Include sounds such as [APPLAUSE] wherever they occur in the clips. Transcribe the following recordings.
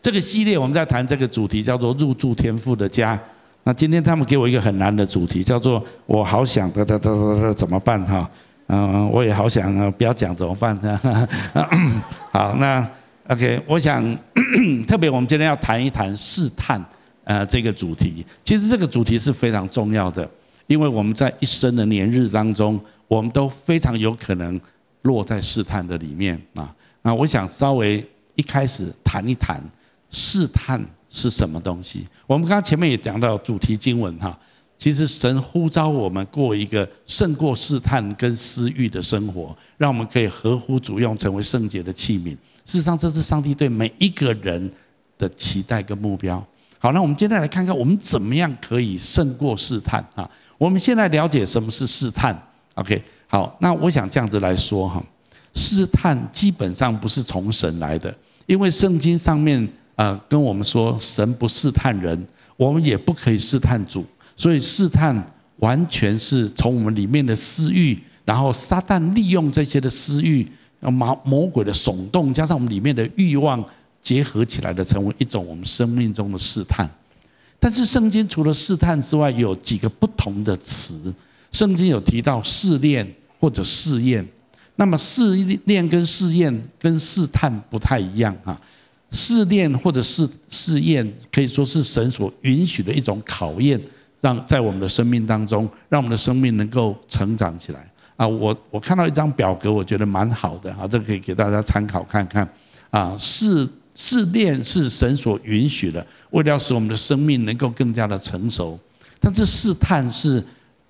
这个系列我们在谈这个主题叫做入住天赋的家。那今天他们给我一个很难的主题，叫做我好想的的的的怎么办哈？嗯，我也好想啊，不要讲怎么办？[LAUGHS] 好，那 OK，我想 [COUGHS] 特别我们今天要谈一谈试探呃这个主题。其实这个主题是非常重要的，因为我们在一生的年日当中，我们都非常有可能落在试探的里面啊。那我想稍微一开始谈一谈试探是什么东西。我们刚刚前面也讲到主题经文哈，其实神呼召我们过一个胜过试探跟私欲的生活，让我们可以合乎主用，成为圣洁的器皿。事实上，这是上帝对每一个人的期待跟目标。好，那我们接下来来看看我们怎么样可以胜过试探啊？我们现在了解什么是试探？OK，好，那我想这样子来说哈。试探基本上不是从神来的，因为圣经上面啊跟我们说，神不试探人，我们也不可以试探主，所以试探完全是从我们里面的私欲，然后撒旦利用这些的私欲，魔魔鬼的耸动，加上我们里面的欲望结合起来的，成为一种我们生命中的试探。但是圣经除了试探之外，有几个不同的词，圣经有提到试炼或者试验。那么试炼跟试验跟试探不太一样啊，试炼或者试试验可以说是神所允许的一种考验，让在我们的生命当中，让我们的生命能够成长起来啊。我我看到一张表格，我觉得蛮好的啊，这个可以给大家参考看看啊。试试炼是神所允许的，为了使我们的生命能够更加的成熟，但是试探是。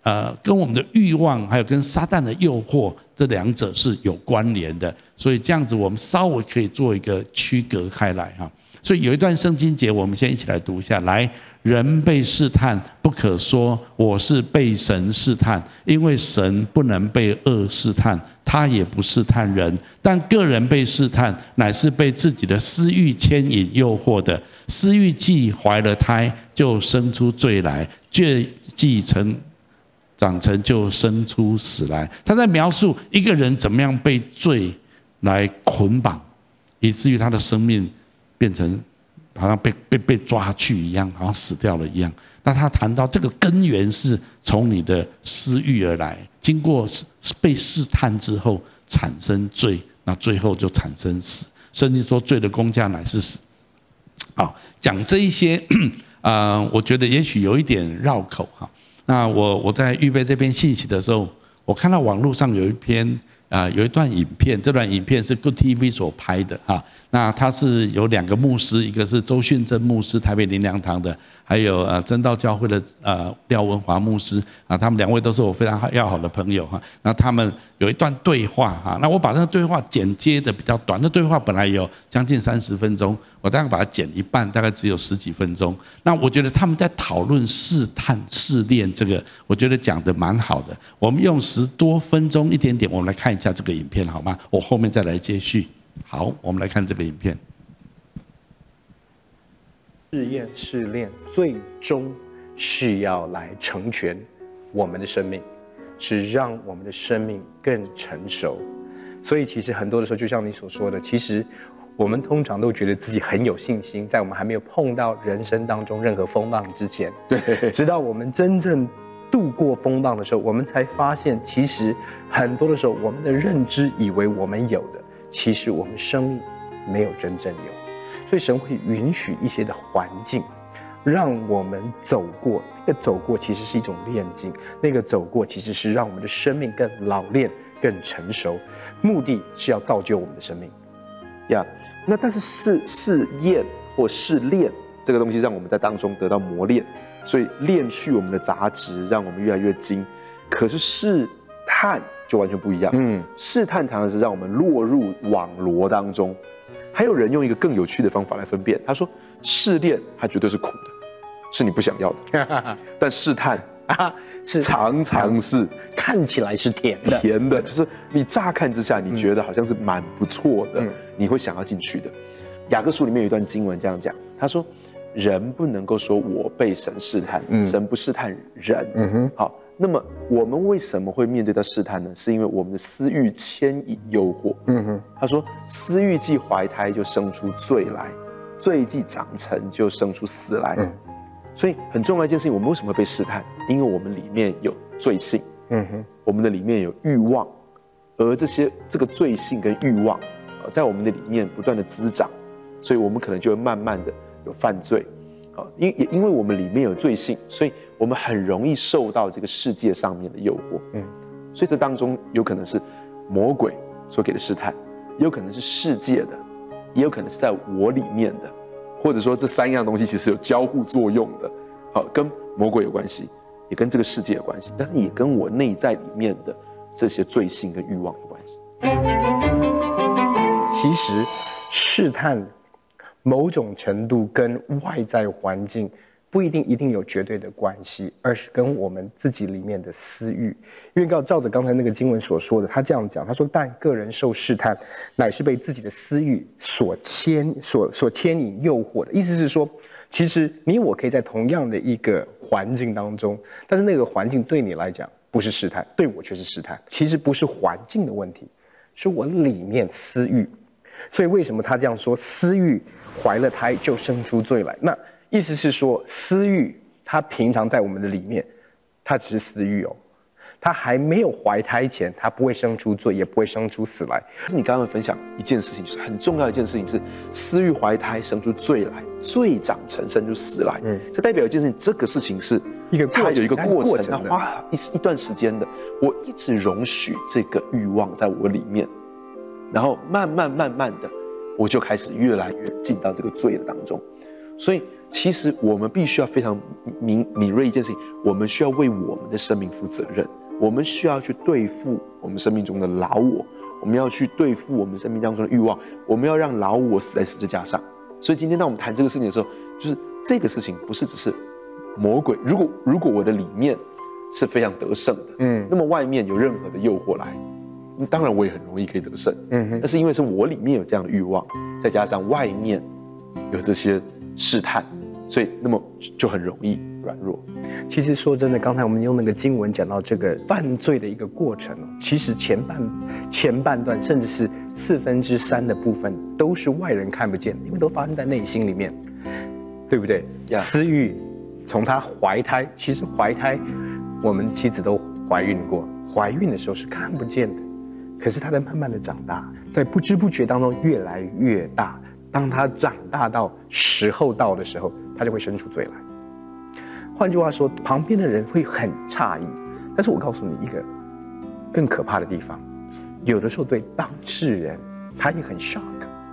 呃，跟我们的欲望，还有跟撒旦的诱惑，这两者是有关联的，所以这样子我们稍微可以做一个区隔开来哈。所以有一段圣经节，我们先一起来读一下。来，人被试探，不可说我是被神试探，因为神不能被恶试探，他也不试探人。但个人被试探，乃是被自己的私欲牵引诱惑的。私欲既怀了胎，就生出罪来；罪既成。长成就生出死来，他在描述一个人怎么样被罪来捆绑，以至于他的生命变成好像被被被抓去一样，好像死掉了一样。那他谈到这个根源是从你的私欲而来，经过被试探之后产生罪，那最后就产生死。甚至说罪的工价乃是死。好，讲这一些啊，[CLEARS THROAT] 我觉得也许有一点绕口哈。那我我在预备这篇信息的时候，我看到网络上有一篇啊，有一段影片，这段影片是 Good TV 所拍的哈。那他是有两个牧师，一个是周训真牧师，台北林良堂的，还有呃真道教会的呃廖文华牧师啊，他们两位都是我非常要好的朋友哈。那他们有一段对话哈，那我把那个对话剪接的比较短，那对话本来有将近三十分钟，我大概把它剪一半，大概只有十几分钟。那我觉得他们在讨论试探试炼这个，我觉得讲的蛮好的。我们用十多分钟一点点，我们来看一下这个影片好吗？我后面再来接续。好，我们来看这个影片。试验试炼，最终是要来成全我们的生命，是让我们的生命更成熟。所以，其实很多的时候，就像你所说的，其实我们通常都觉得自己很有信心，在我们还没有碰到人生当中任何风浪之前，[LAUGHS] 对，直到我们真正度过风浪的时候，我们才发现，其实很多的时候，我们的认知以为我们有的。其实我们生命没有真正有，所以神会允许一些的环境，让我们走过。那个走过其实是一种炼金，那个走过其实是让我们的生命更老练、更成熟，目的是要造就我们的生命。呀，那但是试试验或试炼这个东西，让我们在当中得到磨练，所以炼去我们的杂质，让我们越来越精。可是试探。就完全不一样。嗯，试探常常是让我们落入网罗当中。还有人用一个更有趣的方法来分辨，他说试炼它绝对是苦的，是你不想要的。[LAUGHS] 但试探 [LAUGHS] 啊，是常常是看起来是甜的，甜的，就是你乍看之下你觉得好像是蛮不错的，你会想要进去的。雅各书里面有一段经文这样讲，他说人不能够说我被神试探，神不试探人。嗯哼，好。那么我们为什么会面对到试探呢？是因为我们的私欲牵引诱惑。嗯哼，他说私欲既怀胎就生出罪来，罪既长成就生出死来。嗯所以很重要一件事情，我们为什么会被试探？因为我们里面有罪性，嗯哼，我们的里面有欲望，而这些这个罪性跟欲望，呃，在我们的里面不断的滋长，所以我们可能就会慢慢的有犯罪，啊，因也因为我们里面有罪性，所以我们很容易受到这个世界上面的诱惑，嗯，所以这当中有可能是魔鬼所给的试探，也有可能是世界的，也有可能是在我里面的。或者说这三样东西其实有交互作用的，好，跟魔鬼有关系，也跟这个世界有关系，但是也跟我内在里面的这些罪性跟欲望有关系。其实试探某种程度跟外在环境。不一定一定有绝对的关系，而是跟我们自己里面的私欲。因为照照着刚才那个经文所说的，他这样讲，他说：“但个人受试探，乃是被自己的私欲所牵、所所牵引、诱惑的。”意思是说，其实你我可以在同样的一个环境当中，但是那个环境对你来讲不是试探，对我却是试探。其实不是环境的问题，是我里面私欲。所以为什么他这样说？私欲怀了胎就生出罪来。那意思是说，私欲它平常在我们的里面，它只是私欲哦，它还没有怀胎前，它不会生出罪，也不会生出死来。是你刚刚分享一件事情，就是很重要的一件事情是，私欲怀胎生出罪来，罪长成生出死来。嗯，这代表一件事情，这个事情是一个它有一个过程，它花一一段时间的。我一直容许这个欲望在我里面，然后慢慢慢慢的，我就开始越来越进到这个罪的当中，所以。其实我们必须要非常敏敏锐一件事情，我们需要为我们的生命负责任，我们需要去对付我们生命中的老我，我们要去对付我们生命当中的欲望，我们要让老我死在十字架上。所以今天当我们谈这个事情的时候，就是这个事情不是只是魔鬼。如果如果我的里面是非常得胜的，嗯，那么外面有任何的诱惑来，当然我也很容易可以得胜，嗯哼。但是因为是我里面有这样的欲望，再加上外面有这些试探。所以，那么就很容易软弱。其实说真的，刚才我们用那个经文讲到这个犯罪的一个过程，其实前半前半段，甚至是四分之三的部分，都是外人看不见，因为都发生在内心里面，对不对.私欲从他怀胎，其实怀胎，我们妻子都怀孕过，怀孕的时候是看不见的，可是他在慢慢的长大，在不知不觉当中越来越大。当他长大到时候到的时候，他就会生出罪来。换句话说，旁边的人会很诧异。但是我告诉你一个更可怕的地方，有的时候对当事人他也很 shock。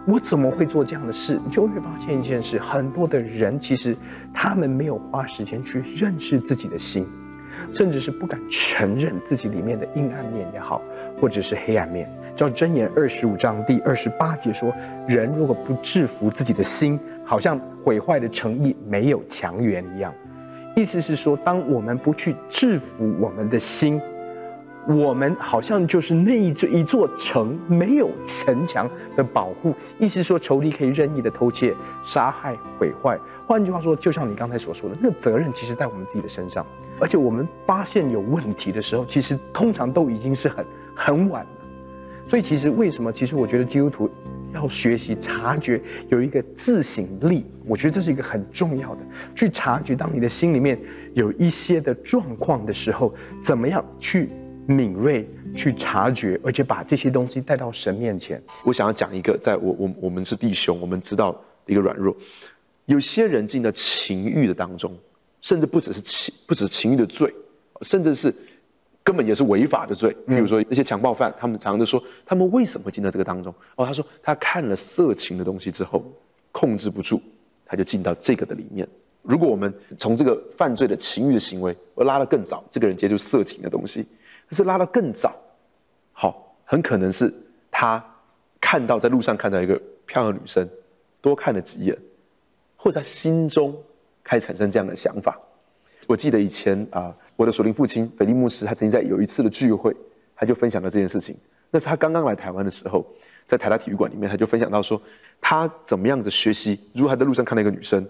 我怎么会做这样的事？你就会发现一件事：很多的人其实他们没有花时间去认识自己的心，甚至是不敢承认自己里面的阴暗面也好，或者是黑暗面。叫箴言二十五章第二十八节说：“人如果不制服自己的心，好像毁坏的城邑没有墙垣一样。”意思是说，当我们不去制服我们的心，我们好像就是那一座一座城，没有城墙的保护。意思说，仇敌可以任意的偷窃、杀害、毁坏。换句话说，就像你刚才所说的，那个责任其实在我们自己的身上。而且我们发现有问题的时候，其实通常都已经是很很晚了。所以，其实为什么？其实我觉得基督徒要学习察觉，有一个自省力。我觉得这是一个很重要的，去察觉当你的心里面有一些的状况的时候，怎么样去敏锐去察觉，而且把这些东西带到神面前。我想要讲一个，在我我我们是弟兄，我们知道一个软弱，有些人进到情欲的当中，甚至不只是情，不只是情欲的罪，甚至是。根本也是违法的罪，比如说那些强暴犯，他们常常都说，他们为什么会进到这个当中？哦，他说他看了色情的东西之后，控制不住，他就进到这个的里面。如果我们从这个犯罪的情欲的行为，我拉得更早，这个人接触色情的东西，可是拉得更早，好，很可能是他看到在路上看到一个漂亮的女生，多看了几眼，或者在心中开始产生这样的想法。我记得以前啊。呃我的属灵父亲菲利牧师，他曾经在有一次的聚会，他就分享了这件事情。那是他刚刚来台湾的时候，在台大体育馆里面，他就分享到说，他怎么样子学习。如果他在路上看到一个女生，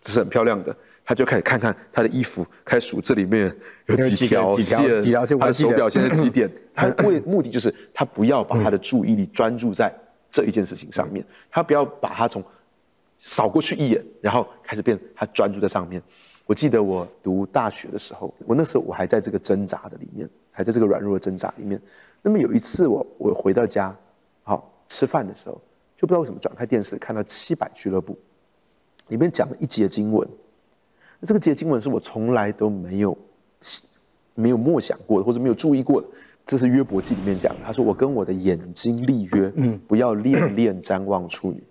只是很漂亮的，他就开始看看她的衣服，开始数这里面有几条线，几条线，他的手表现在几点。[LAUGHS] 他为目的就是他不要把他的注意力专注在这一件事情上面，他不要把他从扫过去一眼，然后开始变他专注在上面。我记得我读大学的时候，我那时候我还在这个挣扎的里面，还在这个软弱的挣扎里面。那么有一次我我回到家，好吃饭的时候，就不知道为什么转开电视看到七百俱乐部，里面讲了一节经文。那这个节经文是我从来都没有没有默想过的，或者没有注意过的。这是约伯记里面讲的，他说：“我跟我的眼睛立约，嗯，不要恋恋瞻望处女。”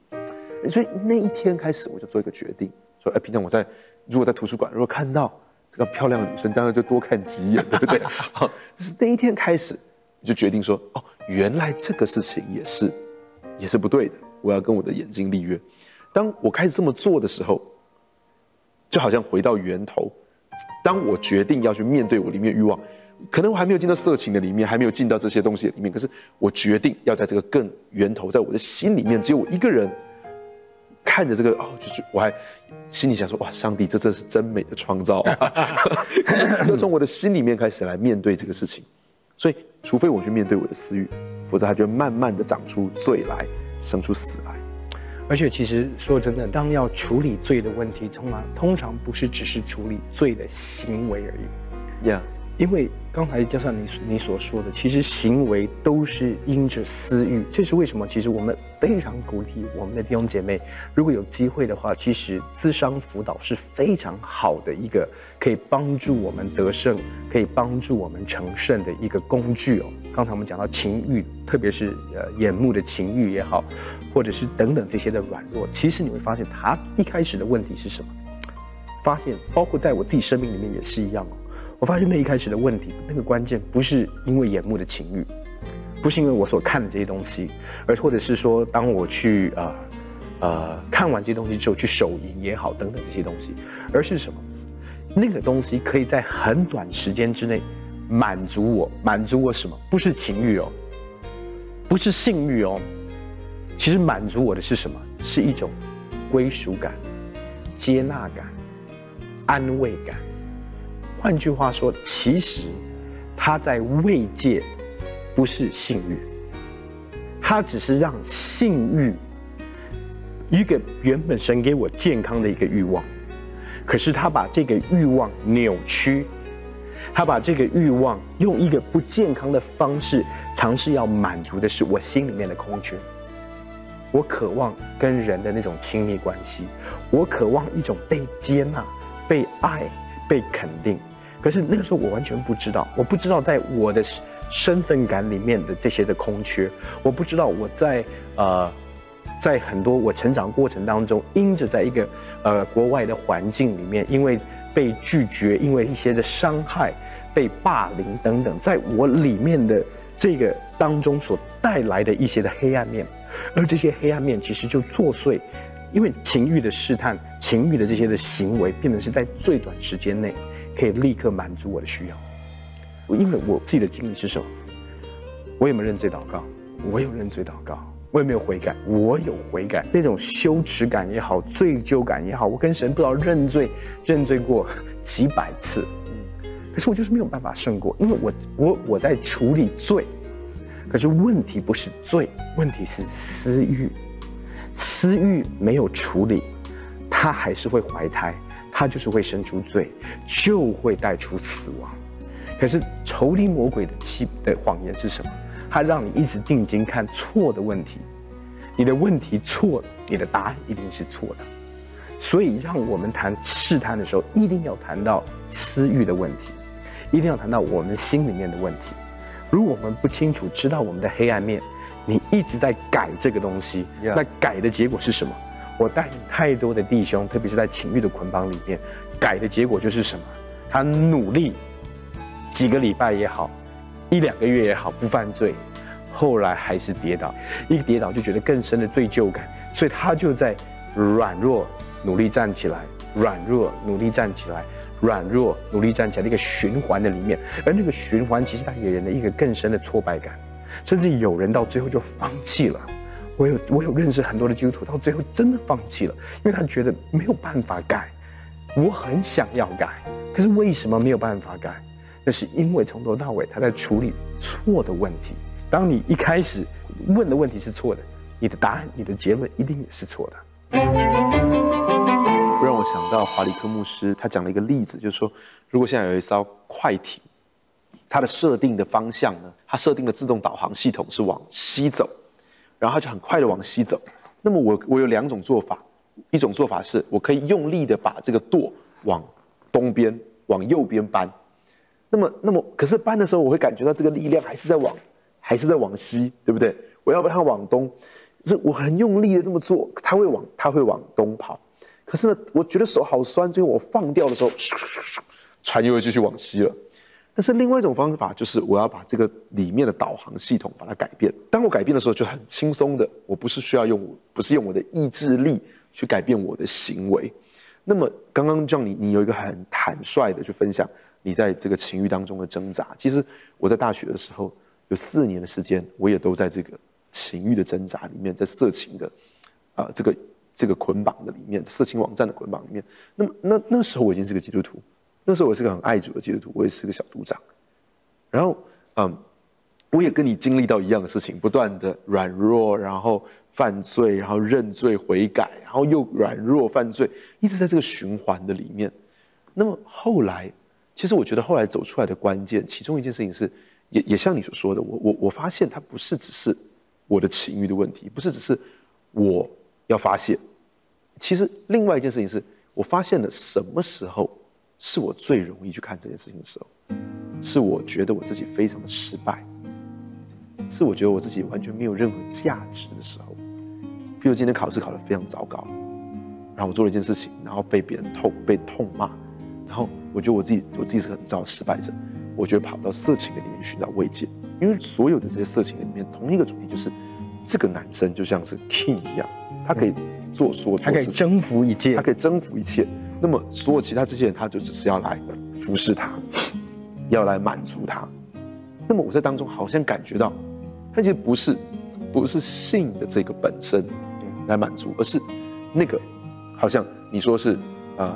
所以那一天开始，我就做一个决定，说：“哎，平常我在如果在图书馆，如果看到这个漂亮的女生，当然就多看几眼，对不对？[LAUGHS] 好，就是那一天开始，你就决定说：哦，原来这个事情也是也是不对的。我要跟我的眼睛立约。当我开始这么做的时候，就好像回到源头。当我决定要去面对我里面欲望，可能我还没有进到色情的里面，还没有进到这些东西里面，可是我决定要在这个更源头，在我的心里面，只有我一个人。看着这个哦，就就我还心里想说哇，上帝，这真是真美的创造啊！[LAUGHS] 要从我的心里面开始来面对这个事情，所以除非我去面对我的私欲，否则它就会慢慢的长出罪来，生出死来。而且其实说真的，当要处理罪的问题，通常通常不是只是处理罪的行为而已。Yeah，因为。刚才就像你你所说的，其实行为都是因着私欲，这是为什么？其实我们非常鼓励我们的弟兄姐妹，如果有机会的话，其实咨商辅导是非常好的一个可以帮助我们得胜、可以帮助我们成圣的一个工具哦。刚才我们讲到情欲，特别是呃眼目的情欲也好，或者是等等这些的软弱，其实你会发现，他一开始的问题是什么？发现包括在我自己生命里面也是一样哦。我发现那一开始的问题，那个关键不是因为眼目的情欲，不是因为我所看的这些东西，而或者是说，当我去呃呃看完这些东西之后去手淫也好等等这些东西，而是什么？那个东西可以在很短时间之内满足我，满足我什么？不是情欲哦，不是性欲哦，其实满足我的是什么？是一种归属感、接纳感、安慰感。换句话说，其实他在慰藉，不是性欲，他只是让性欲一个原本神给我健康的一个欲望，可是他把这个欲望扭曲，他把这个欲望用一个不健康的方式尝试要满足的是我心里面的空缺。我渴望跟人的那种亲密关系，我渴望一种被接纳、被爱、被肯定。可是那个时候我完全不知道，我不知道在我的身份感里面的这些的空缺，我不知道我在呃，在很多我成长过程当中，因着在一个呃国外的环境里面，因为被拒绝，因为一些的伤害、被霸凌等等，在我里面的这个当中所带来的一些的黑暗面，而这些黑暗面其实就作祟，因为情欲的试探、情欲的这些的行为，变成是在最短时间内。可以立刻满足我的需要。我因为我自己的经历是什么？我有没有认罪祷告？我有认罪祷告。我有没有悔改？我有悔改。那种羞耻感也好，罪疚感也好，我跟神不知道认罪，认罪过几百次。可是我就是没有办法胜过，因为我我我在处理罪，可是问题不是罪，问题是私欲，私欲没有处理，他还是会怀胎。他就是会生出罪，就会带出死亡。可是仇敌魔鬼的欺的谎言是什么？他让你一直定睛看错的问题，你的问题错了，你的答案一定是错的。所以，让我们谈试探的时候，一定要谈到私欲的问题，一定要谈到我们心里面的问题。如果我们不清楚知道我们的黑暗面，你一直在改这个东西.那改的结果是什么？我带领太多的弟兄，特别是在情欲的捆绑里面，改的结果就是什么？他努力几个礼拜也好，一两个月也好，不犯罪，后来还是跌倒，一跌倒就觉得更深的罪疚感，所以他就在软弱努力站起来，软弱努力站起来，软弱努力站起来的一个循环的里面，而那个循环其实带给人的一个更深的挫败感，甚至有人到最后就放弃了。我有我有认识很多的基督徒，到最后真的放弃了，因为他觉得没有办法改。我很想要改，可是为什么没有办法改？那是因为从头到尾他在处理错的问题。当你一开始问的问题是错的，你的答案、你的结论一定也是错的。让我想到华理克牧师，他讲了一个例子，就是说，如果现在有一艘快艇，它的设定的方向呢，它设定的自动导航系统是往西走，然后它就很快的往西走。那么我我有两种做法，一种做法是我可以用力的把这个舵往东边、往右边搬。那么那么可是搬的时候，我会感觉到这个力量还是在往还是在往西，对不对？我要把它往东，是我很用力的这么做，它会往它会往东跑。可是呢，我觉得手好酸，最后我放掉的时候，[LAUGHS] 船又会继续往西了。但是另外一种方法就是，我要把这个里面的导航系统把它改变。当我改变的时候，就很轻松的，我不是需要用，不是用我的意志力去改变我的行为。那么刚刚让你，你有一个很坦率的去分享你在这个情欲当中的挣扎。其实我在大学的时候有四年的时间，我也都在这个情欲的挣扎里面，在色情的啊、这个。这个捆绑的里面，色情网站的捆绑里面，那么那那时候我已经是个基督徒，那时候我是个很爱主的基督徒，我也是个小组长，然后嗯，我也跟你经历到一样的事情，不断的软弱，然后犯罪，然后认罪悔改，然后又软弱犯罪，一直在这个循环的里面。那么后来，其实我觉得后来走出来的关键，其中一件事情是，也也像你所说的，我我我发现它不是只是我的情欲的问题，不是只是我要发现。其实，另外一件事情是，我发现了什么时候是我最容易去看这件事情的时候，是我觉得我自己非常的失败，是我觉得我自己完全没有任何价值的时候。比如今天考试考得非常糟糕，然后我做了一件事情，然后被别人痛被痛骂，然后我觉得我自己我自己是很糟的失败者，我觉得跑到色情的里面寻找慰藉，因为所有的这些色情里面同一个主题就是，这个男生就像是 king 一样，他可以。做说，他可以征服一切，他可以征服一切。那么，所有其他这些人，他就只是要来服侍他，要来满足他。那么，我在当中好像感觉到，他其实不是，不是性的这个本身来满足，而是那个好像你说是呃，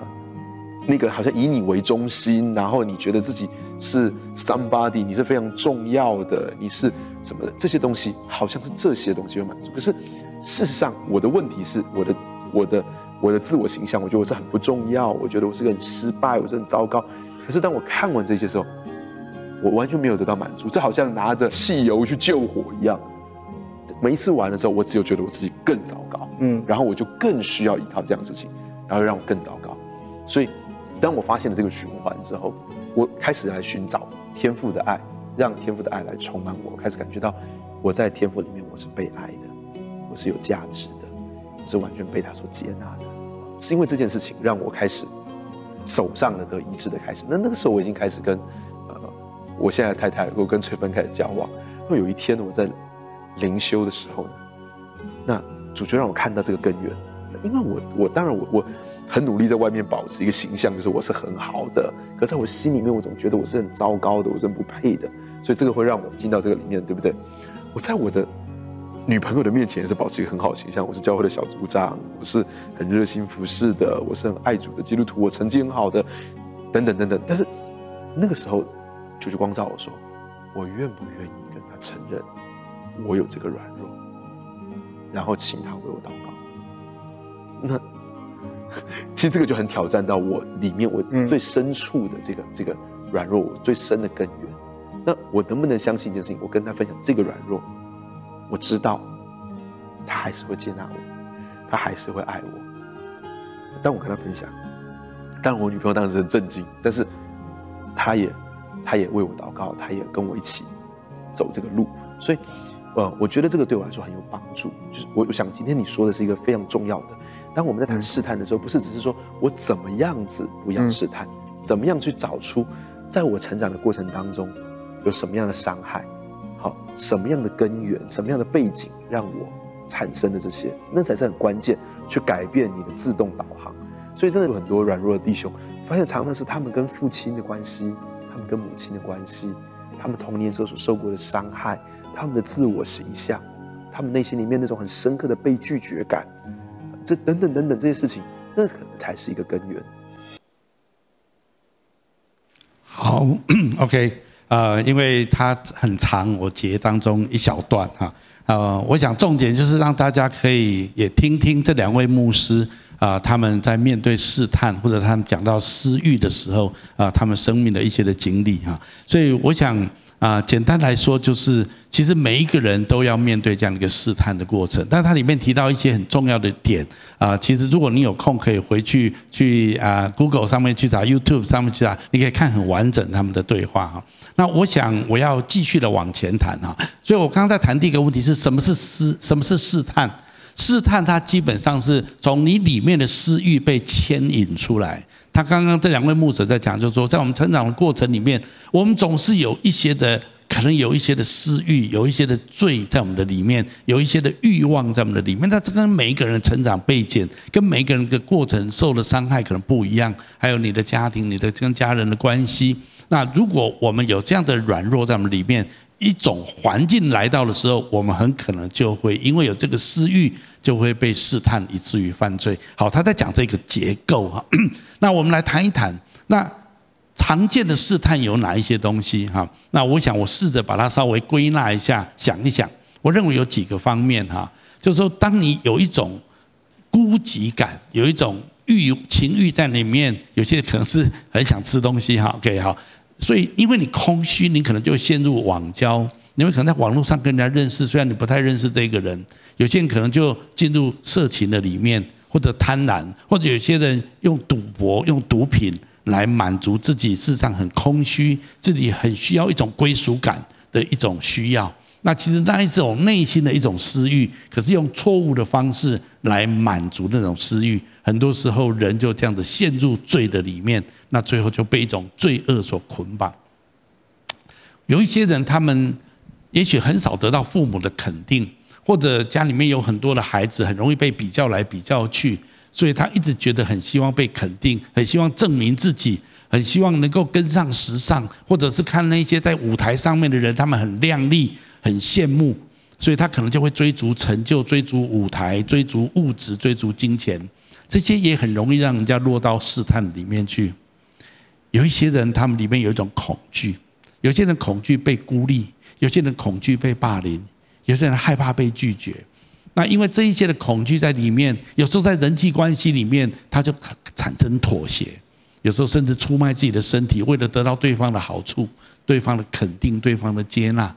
那个好像以你为中心，然后你觉得自己是 somebody，你是非常重要的，你是什么的这些东西，好像是这些东西会满足，可是。事实上，我的问题是我的、我的、我的自我形象，我觉得我是很不重要，我觉得我是个很失败，我是很糟糕。可是当我看完这些时候，我完全没有得到满足，这好像拿着汽油去救火一样。每一次完了之后，我只有觉得我自己更糟糕，嗯，然后我就更需要依靠这样的事情，然后让我更糟糕。所以，当我发现了这个循环之后，我开始来寻找天赋的爱，让天赋的爱来充满我，我开始感觉到我在天赋里面我是被爱的。我是有价值的，我是完全被他所接纳的，是因为这件事情让我开始走上了得医治的开始。那那个时候我已经开始跟呃我现在的太太，我跟翠芬开始交往。那有一天，我在灵修的时候呢，那主就让我看到这个根源。因为我我当然我我很努力在外面保持一个形象，就是我是很好的，可在我心里面，我总觉得我是很糟糕的，我是很不配的。所以这个会让我进到这个里面，对不对？我在我的。女朋友的面前也是保持一个很好的形象，我是教会的小组长，我是很热心服侍的，我是很爱主的基督徒，我成绩很好的，等等等等。但是那个时候，主就光照我说，我愿不愿意跟他承认我有这个软弱，然后请他为我祷告。那其实这个就很挑战到我里面我最深处的这个、嗯、这个软弱，我最深的根源。那我能不能相信一件事情？我跟他分享这个软弱。我知道，他还是会接纳我，他还是会爱我。当我跟他分享，但我女朋友当时很震惊，但是她也，她也为我祷告，她也跟我一起走这个路。所以，呃，我觉得这个对我来说很有帮助。就是我，我想今天你说的是一个非常重要的。当我们在谈试探的时候，不是只是说我怎么样子不要试探，怎么样去找出在我成长的过程当中有什么样的伤害。什么样的根源，什么样的背景，让我产生的这些，那才是很关键，去改变你的自动导航。所以真的有很多软弱的弟兄，发现常常是他们跟父亲的关系，他们跟母亲的关系，他们童年时候所受过的伤害，他们的自我形象，他们内心里面那种很深刻的被拒绝感，这等等等等这些事情，那可能才是一个根源。好，OK。呃，因为它很长，我截当中一小段哈。呃，我想重点就是让大家可以也听听这两位牧师啊，他们在面对试探或者他们讲到私欲的时候啊，他们生命的一些的经历哈。所以我想。啊，简单来说就是，其实每一个人都要面对这样的一个试探的过程。但它里面提到一些很重要的点啊，其实如果你有空可以回去去啊 Google 上面去找，YouTube 上面去找，你可以看很完整他们的对话哈。那我想我要继续的往前谈哈。所以我刚刚在谈第一个问题是什么是试，什么是试探？试探它基本上是从你里面的私欲被牵引出来。他刚刚这两位牧者在讲，就是说，在我们成长的过程里面，我们总是有一些的，可能有一些的私欲，有一些的罪在我们的里面，有一些的欲望在我们的里面。那这跟每一个人的成长背景，跟每一个人的过程受的伤害可能不一样，还有你的家庭，你的跟家人的关系。那如果我们有这样的软弱在我们里面，一种环境来到的时候，我们很可能就会因为有这个私欲。就会被试探，以至于犯罪。好，他在讲这个结构哈。[COUGHS] 那我们来谈一谈，那常见的试探有哪一些东西哈？那我想我试着把它稍微归纳一下，想一想。我认为有几个方面哈，就是说，当你有一种孤寂感，有一种欲情欲在里面，有些可能是很想吃东西哈。OK 哈，所以因为你空虚，你可能就会陷入网交。你们可能在网络上跟人家认识，虽然你不太认识这个人。有些人可能就进入色情的里面，或者贪婪，或者有些人用赌博、用毒品来满足自己，世上很空虚，自己很需要一种归属感的一种需要。那其实那一种内心的一种私欲，可是用错误的方式来满足那种私欲，很多时候人就这样子陷入罪的里面，那最后就被一种罪恶所捆绑。有一些人，他们也许很少得到父母的肯定。或者家里面有很多的孩子，很容易被比较来比较去，所以他一直觉得很希望被肯定，很希望证明自己，很希望能够跟上时尚，或者是看那些在舞台上面的人，他们很亮丽，很羡慕，所以他可能就会追逐成就，追逐舞台，追逐物质，追逐金钱，这些也很容易让人家落到试探里面去。有一些人，他们里面有一种恐惧，有些人恐惧被孤立，有些人恐惧被霸凌。有些人害怕被拒绝，那因为这一些的恐惧在里面，有时候在人际关系里面，他就产生妥协，有时候甚至出卖自己的身体，为了得到对方的好处、对方的肯定、对方的接纳，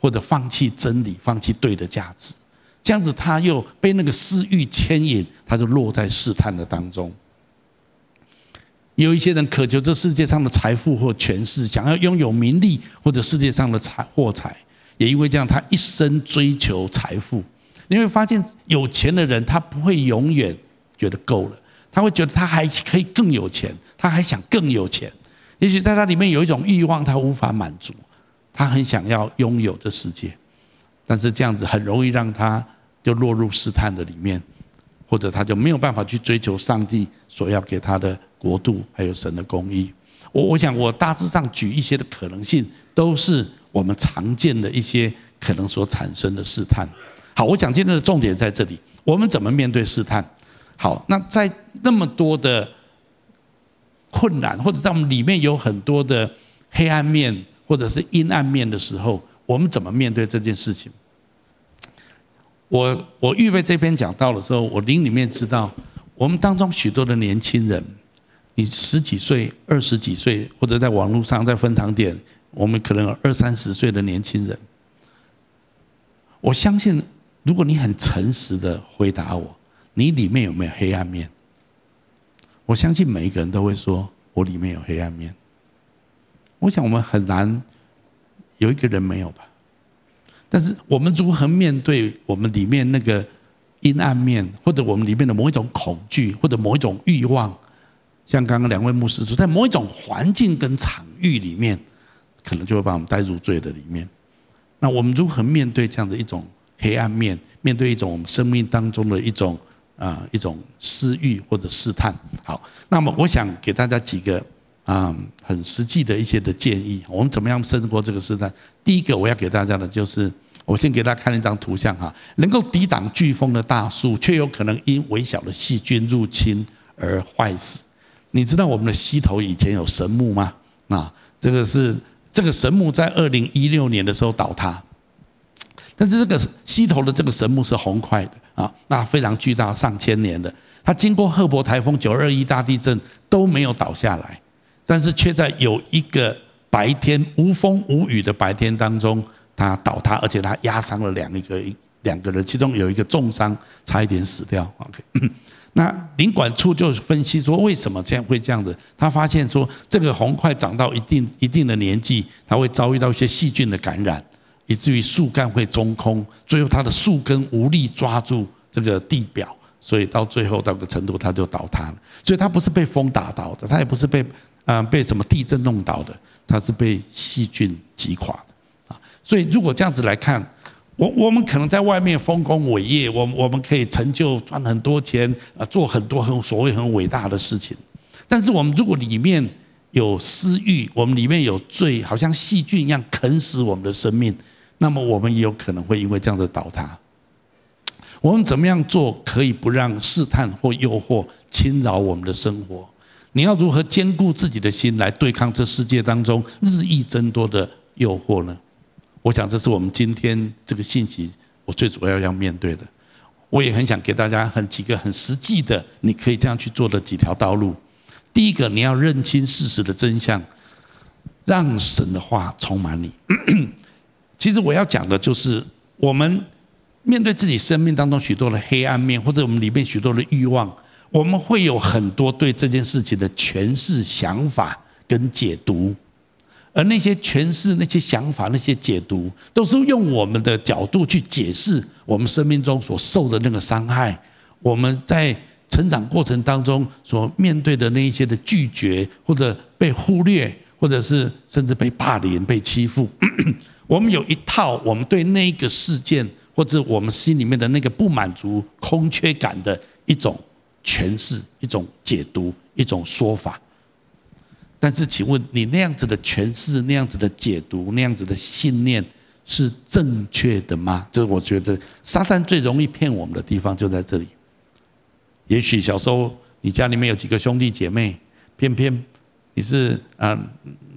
或者放弃真理、放弃对的价值，这样子他又被那个私欲牵引，他就落在试探的当中。有一些人渴求这世界上的财富或权势，想要拥有名利或者世界上的财货财。也因为这样，他一生追求财富。你会发现，有钱的人他不会永远觉得够了，他会觉得他还可以更有钱，他还想更有钱。也许在他里面有一种欲望，他无法满足，他很想要拥有这世界，但是这样子很容易让他就落入试探的里面，或者他就没有办法去追求上帝所要给他的国度，还有神的公义。我我想，我大致上举一些的可能性，都是。我们常见的一些可能所产生的试探。好，我想今天的重点在这里，我们怎么面对试探？好，那在那么多的困难，或者在我们里面有很多的黑暗面，或者是阴暗面的时候，我们怎么面对这件事情？我我预备这篇讲道的时候，我灵里面知道，我们当中许多的年轻人，你十几岁、二十几岁，或者在网络上，在分堂点。我们可能有二三十岁的年轻人，我相信，如果你很诚实的回答我，你里面有没有黑暗面？我相信每一个人都会说，我里面有黑暗面。我想我们很难有一个人没有吧？但是我们如何面对我们里面那个阴暗面，或者我们里面的某一种恐惧，或者某一种欲望？像刚刚两位牧师说，在某一种环境跟场域里面。可能就会把我们带入罪的里面。那我们如何面对这样的一种黑暗面？面对一种我们生命当中的一种啊一种私欲或者试探？好，那么我想给大家几个啊很实际的一些的建议。我们怎么样胜过这个时代？第一个我要给大家的就是，我先给大家看一张图像哈，能够抵挡飓风的大树，却有可能因微小的细菌入侵而坏死。你知道我们的溪头以前有神木吗？啊，这个是。这个神木在二零一六年的时候倒塌，但是这个溪头的这个神木是红块的啊，那非常巨大，上千年的，它经过赫伯台风、九二一大地震都没有倒下来，但是却在有一个白天无风无雨的白天当中，它倒塌，而且它压伤了两个两个人，其中有一个重伤，差一点死掉。OK。[COUGHS] 那林管处就分析说，为什么这样会这样子？他发现说，这个红桧长到一定一定的年纪，它会遭遇到一些细菌的感染，以至于树干会中空，最后它的树根无力抓住这个地表，所以到最后到个程度，它就倒塌了。所以它不是被风打倒的，它也不是被啊被什么地震弄倒的，它是被细菌击垮的啊。所以如果这样子来看。我我们可能在外面丰功伟业，我我们可以成就赚很多钱啊，做很多很所谓很伟大的事情。但是我们如果里面有私欲，我们里面有罪，好像细菌一样啃死我们的生命，那么我们也有可能会因为这样的倒塌。我们怎么样做可以不让试探或诱惑侵扰我们的生活？你要如何兼顾自己的心来对抗这世界当中日益增多的诱惑呢？我想这是我们今天这个信息，我最主要要面对的。我也很想给大家很几个很实际的，你可以这样去做的几条道路。第一个，你要认清事实的真相，让神的话充满你。[CLEARS THROAT] 其实我要讲的就是，我们面对自己生命当中许多的黑暗面，或者我们里面许多的欲望，我们会有很多对这件事情的诠释、想法跟解读。而那些诠释、那些想法、那些解读，都是用我们的角度去解释我们生命中所受的那个伤害，我们在成长过程当中所面对的那一些的拒绝，或者被忽略，或者是甚至被霸凌、被欺负。[CLEARS THROAT] 我们有一套我们对那个事件，或者我们心里面的那个不满足、空缺感的一种诠释、一种解读、一种说法。但是，请问你那样子的诠释、那样子的解读、那样子的信念是正确的吗？这我觉得撒旦最容易骗我们的地方就在这里。也许小时候你家里面有几个兄弟姐妹，偏偏你是啊。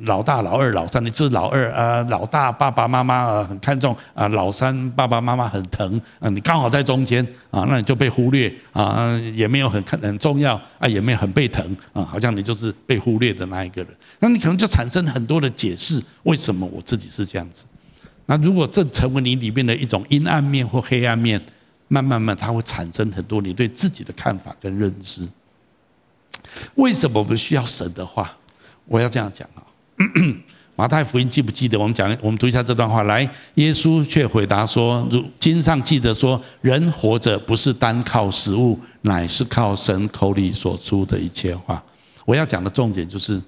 老大、老二、老三，你是老二啊？老大爸爸妈妈很看重啊，老三爸爸妈妈很疼啊，你刚好在中间啊，那你就被忽略啊，也没有很看很重要啊，也没有很被疼啊，好像你就是被忽略的那一个人。那你可能就产生很多的解释，为什么我自己是这样子？那如果这成为你里面的一种阴暗面或黑暗面，慢慢慢，它会产生很多你对自己的看法跟认知。为什么我们需要神的话？我要这样讲啊。[COUGHS] 马太福音记不记得？我们讲，我们读一下这段话。来，耶稣却回答说：“如经上记得说，人活着不是单靠食物，乃是靠神口里所出的一切话。”我要讲的重点就是，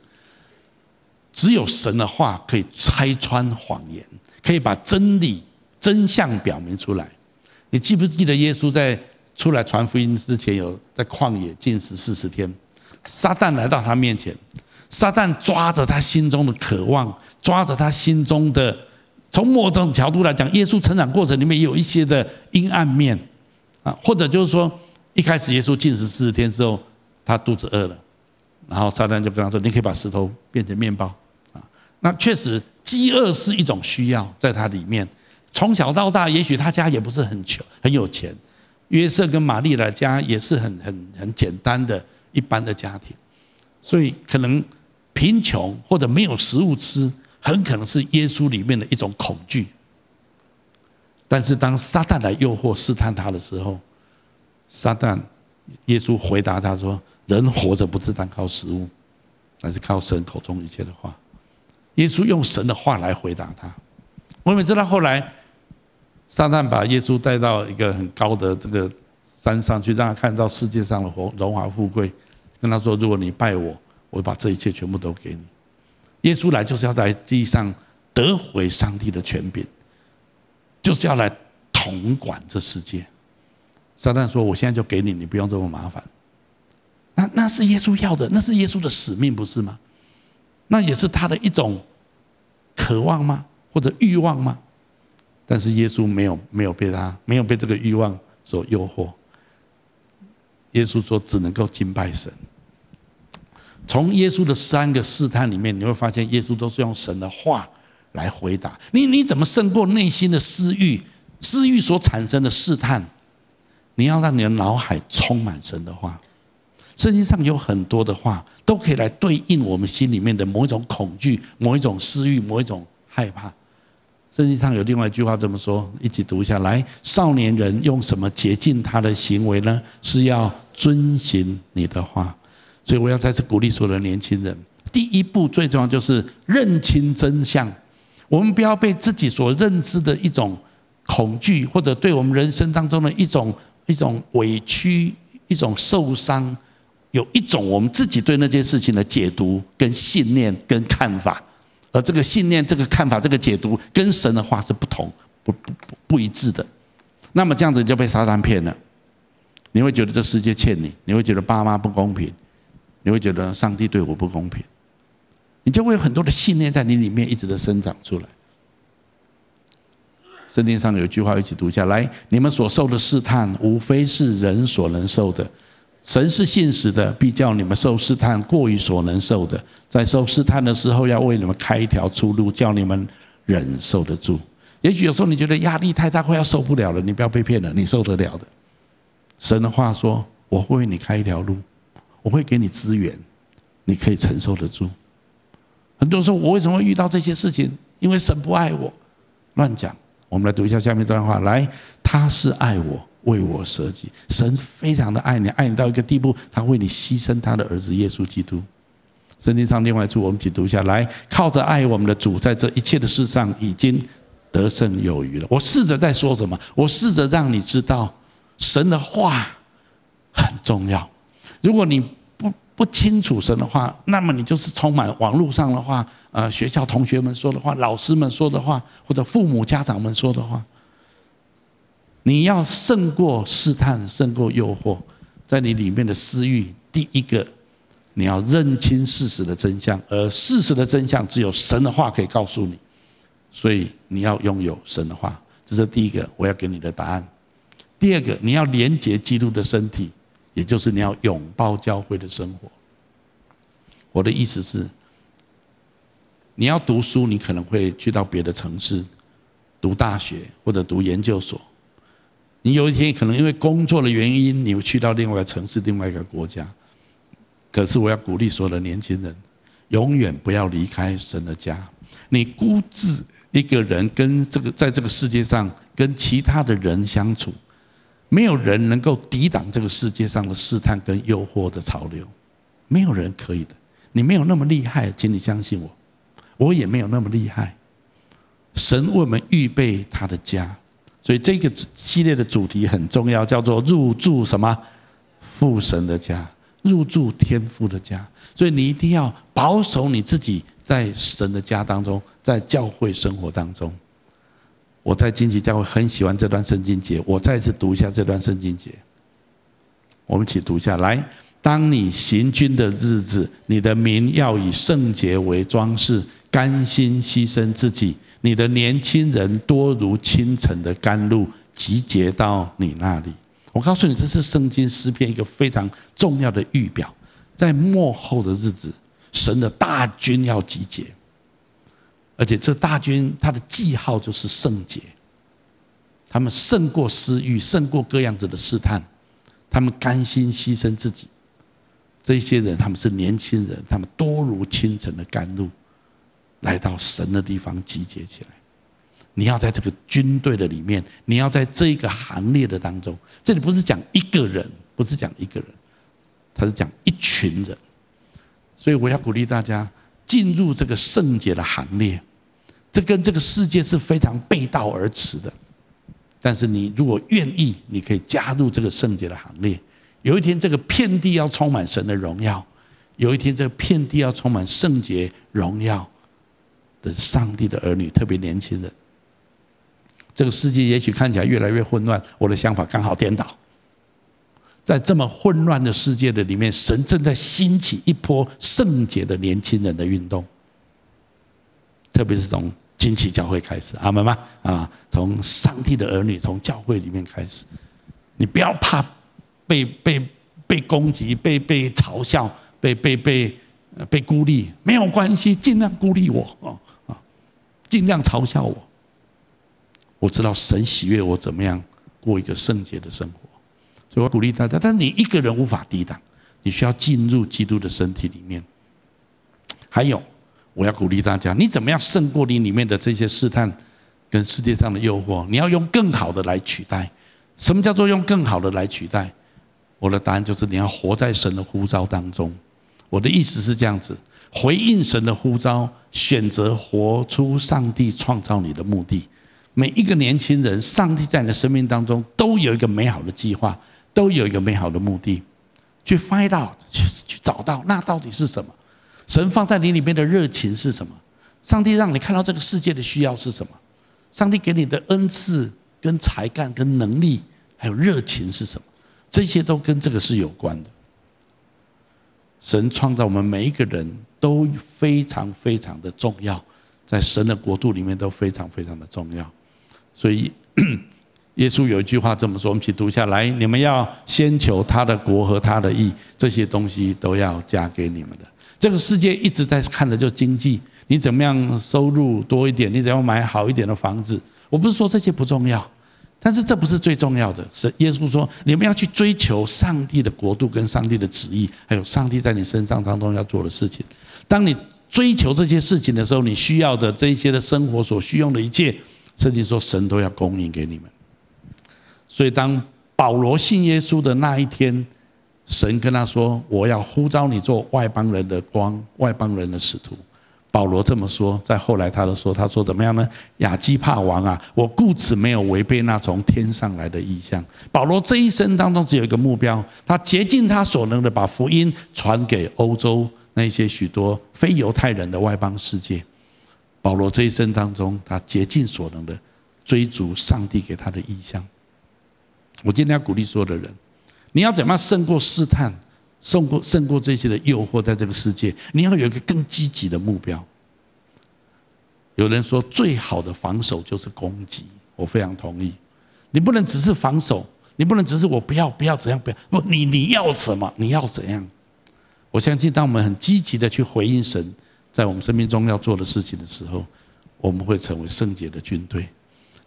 只有神的话可以拆穿谎言，可以把真理真相表明出来。你记不记得耶稣在出来传福音之前，有在旷野禁食四十天，撒旦来到他面前。撒旦抓着他心中的渴望，抓着他心中的，从某种角度来讲，耶稣成长过程里面有一些的阴暗面，啊，或者就是说，一开始耶稣禁食四十天之后，他肚子饿了，然后撒旦就跟他说：“你可以把石头变成面包。”啊，那确实饥饿是一种需要在他里面。从小到大，也许他家也不是很穷很有钱，约瑟跟玛丽的家也是很很很简单的一般的家庭。所以，可能贫穷或者没有食物吃，很可能是耶稣里面的一种恐惧。但是，当撒旦来诱惑、试探他的时候，撒旦，耶稣回答他说：“人活着不是单靠食物，而是靠神口中一切的话。”耶稣用神的话来回答他。我们知道后来，撒旦把耶稣带到一个很高的这个山上去，让他看到世界上的荣华富贵。跟他说：“如果你拜我，我把这一切全部都给你。”耶稣来就是要在地上得回上帝的权柄，就是要来统管这世界。撒旦说：“我现在就给你，你不用这么麻烦。”那那是耶稣要的，那是耶稣的使命，不是吗？那也是他的一种渴望吗？或者欲望吗？但是耶稣没有没有被他没有被这个欲望所诱惑。耶稣说：“只能够敬拜神。”从耶稣的三个试探里面，你会发现耶稣都是用神的话来回答。你你怎么胜过内心的私欲？私欲所产生的试探？你要让你的脑海充满神的话。圣经上有很多的话，都可以来对应我们心里面的某一种恐惧、某一种私欲、某一种害怕。圣经上有另外一句话这么说，一起读一下来：少年人用什么洁净他的行为呢？是要遵行你的话。所以我要再次鼓励所有的年轻人，第一步最重要就是认清真相。我们不要被自己所认知的一种恐惧，或者对我们人生当中的一种一种委屈、一种受伤，有一种我们自己对那件事情的解读、跟信念、跟看法，而这个信念、这个看法、这个解读跟神的话是不同、不不不不一致的。那么这样子就被撒旦骗了，你会觉得这世界欠你，你会觉得爸妈不公平。你会觉得上帝对我不公平，你就会有很多的信念在你里面一直的生长出来。圣经上有一句话，一起读下来：你们所受的试探，无非是人所能受的。神是信实的，必叫你们受试探过于所能受的。在受试探的时候，要为你们开一条出路，叫你们忍受得住。也许有时候你觉得压力太大，快要受不了了，你不要被骗了，你受得了的。神的话说：我会为你开一条路。我会给你资源，你可以承受得住。很多人说，我为什么会遇到这些事情？因为神不爱我，乱讲。我们来读一下下面这段话。来，他是爱我，为我舍己。神非常的爱你，爱你到一个地步，他为你牺牲他的儿子耶稣基督。圣经上另外一处，我们一起读一下。来，靠着爱我们的主，在这一切的事上已经得胜有余了。我试着在说什么？我试着让你知道，神的话很重要。如果你不不清楚神的话，那么你就是充满网络上的话，呃，学校同学们说的话，老师们说的话，或者父母家长们说的话。你要胜过试探，胜过诱惑，在你里面的私欲。第一个，你要认清事实的真相，而事实的真相只有神的话可以告诉你。所以你要拥有神的话，这是第一个我要给你的答案。第二个，你要连接基督的身体。也就是你要拥抱教会的生活。我的意思是，你要读书，你可能会去到别的城市读大学或者读研究所。你有一天可能因为工作的原因，你会去到另外一个城市、另外一个国家。可是我要鼓励所有的年轻人，永远不要离开神的家。你孤自一个人跟这个在这个世界上跟其他的人相处。没有人能够抵挡这个世界上的试探跟诱惑的潮流，没有人可以的。你没有那么厉害，请你相信我，我也没有那么厉害。神为我们预备他的家，所以这个系列的主题很重要，叫做入住什么？父神的家，入住天父的家。所以你一定要保守你自己在神的家当中，在教会生活当中。我在荆棘教会很喜欢这段圣经节，我再次读一下这段圣经节。我们一起读一下来。当你行军的日子，你的民要以圣洁为装饰，甘心牺牲自己。你的年轻人多如清晨的甘露，集结到你那里。我告诉你，这是圣经诗篇一个非常重要的预表，在末后的日子，神的大军要集结。而且这大军他的记号就是圣洁，他们胜过私欲，胜过各样子的试探，他们甘心牺牲自己。这些人他们是年轻人，他们多如清晨的甘露，来到神的地方集结起来。你要在这个军队的里面，你要在这一个行列的当中。这里不是讲一个人，不是讲一个人，他是讲一群人。所以我要鼓励大家。进入这个圣洁的行列，这跟这个世界是非常背道而驰的。但是你如果愿意，你可以加入这个圣洁的行列。有一天，这个遍地要充满神的荣耀；有一天，这个遍地要充满圣洁荣耀上帝的儿女，特别年轻人。这个世界也许看起来越来越混乱，我的想法刚好颠倒。在这么混乱的世界的里面，神正在兴起一波圣洁的年轻人的运动，特别是从惊奇教会开始，阿门吗？啊，从上帝的儿女，从教会里面开始，你不要怕被被被攻击、被被嘲笑、被被被被孤立，没有关系，尽量孤立我啊，尽量嘲笑我。我知道神喜悦我怎么样过一个圣洁的生活，所以我鼓励大家。但是你一个人无法抵挡，你需要进入基督的身体里面。还有，我要鼓励大家，你怎么样胜过你里面的这些试探跟世界上的诱惑？你要用更好的来取代。什么叫做用更好的来取代？我的答案就是你要活在神的呼召当中。我的意思是这样子：回应神的呼召，选择活出上帝创造你的目的。每一个年轻人，上帝在你的生命当中都有一个美好的计划，都有一个美好的目的，去 find out，去去找到那到底是什么？神放在你里面的热情是什么？上帝让你看到这个世界的需要是什么？上帝给你的恩赐、跟才干、跟能力，还有热情是什么？这些都跟这个是有关的。神创造我们每一个人都非常非常的重要，在神的国度里面都非常非常的重要。所以，[CLEARS THROAT] 耶稣有一句话这么说，我们一起读下来：你们要先求他的国和他的义，这些东西都要加给你们的。这个世界一直在看的就经济，你怎么样收入多一点，你怎样买好一点的房子。我不是说这些不重要，但是这不是最重要的。是耶稣说，你们要去追求上帝的国度跟上帝的旨意，还有上帝在你身上当中要做的事情。当你追求这些事情的时候，你需要的这些的生活所需用的一切。甚至说神都要供应给你们，所以当保罗信耶稣的那一天，神跟他说：“我要呼召你做外邦人的光，外邦人的使徒。”保罗这么说，在后来他都说：“他说怎么样呢？亚基帕王啊，我故此没有违背那从天上来的意象。”保罗这一生当中只有一个目标，他竭尽他所能的把福音传给欧洲那些许多非犹太人的外邦世界。保罗这一生当中，他竭尽所能的追逐上帝给他的意象。我今天要鼓励所有的人，你要怎么样胜过试探，胜过胜过这些的诱惑，在这个世界，你要有一个更积极的目标。有人说，最好的防守就是攻击，我非常同意。你不能只是防守，你不能只是我不要不要怎样不要，不你你要什么？你要怎样？我相信，当我们很积极的去回应神。在我们生命中要做的事情的时候，我们会成为圣洁的军队。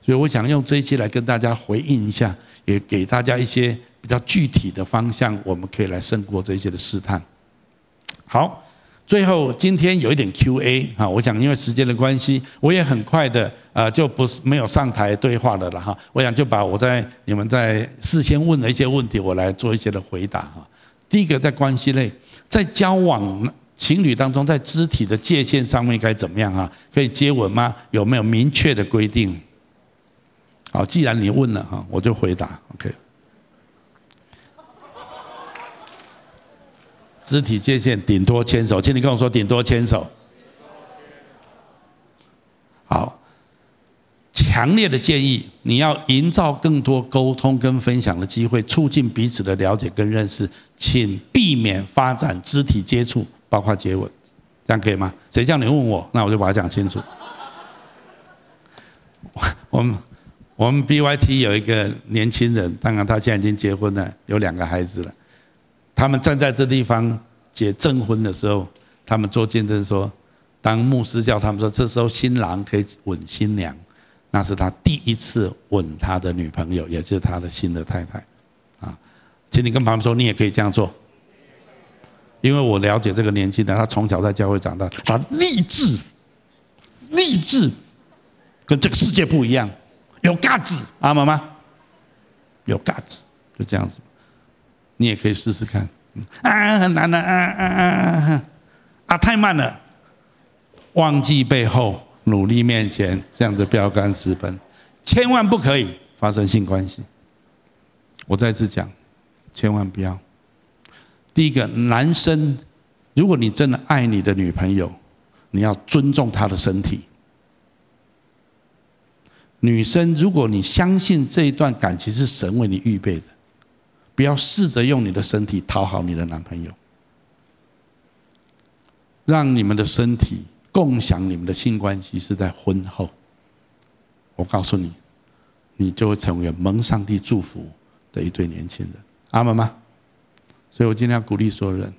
所以，我想用这一期来跟大家回应一下，也给大家一些比较具体的方向，我们可以来胜过这些的试探。好，最后今天有一点 Q&A 啊，我想因为时间的关系，我也很快的啊，就不是没有上台对话的了哈。我想就把我在你们在事先问的一些问题，我来做一些的回答哈。第一个，在关系内，在交往。情侣当中，在肢体的界限上面该怎么样啊？可以接吻吗？有没有明确的规定？好，既然你问了哈，我就回答。OK。肢体界限顶多牵手，请你跟我说顶多牵手。好。强烈的建议，你要营造更多沟通跟分享的机会，促进彼此的了解跟认识。请避免发展肢体接触，包括接吻，这样可以吗？谁叫你问我？那我就把它讲清楚。[LAUGHS] 我们我们 BYT 有一个年轻人，当然他现在已经结婚了，有两个孩子了。他们站在这地方结证婚的时候，他们做见证说，当牧师叫他们说，这时候新郎可以吻新娘。那是他第一次吻他的女朋友，也就是他的新的太太，啊，请你跟旁边说，你也可以这样做，因为我了解这个年轻人，他从小在教会长大，他立志，立志跟这个世界不一样，有嘎子，阿妈妈，有嘎子，就这样子，你也可以试试看，啊，很难的，啊啊啊啊，啊，太慢了，忘记背后。努力面前，向着标杆直奔，千万不可以发生性关系。我再次讲，千万不要。第一个，男生，如果你真的爱你的女朋友，你要尊重她的身体。女生，如果你相信这一段感情是神为你预备的，不要试着用你的身体讨好你的男朋友，让你们的身体。共享你们的性关系是在婚后，我告诉你，你就会成为蒙上帝祝福的一对年轻人，阿们吗？所以我今天要鼓励所有人，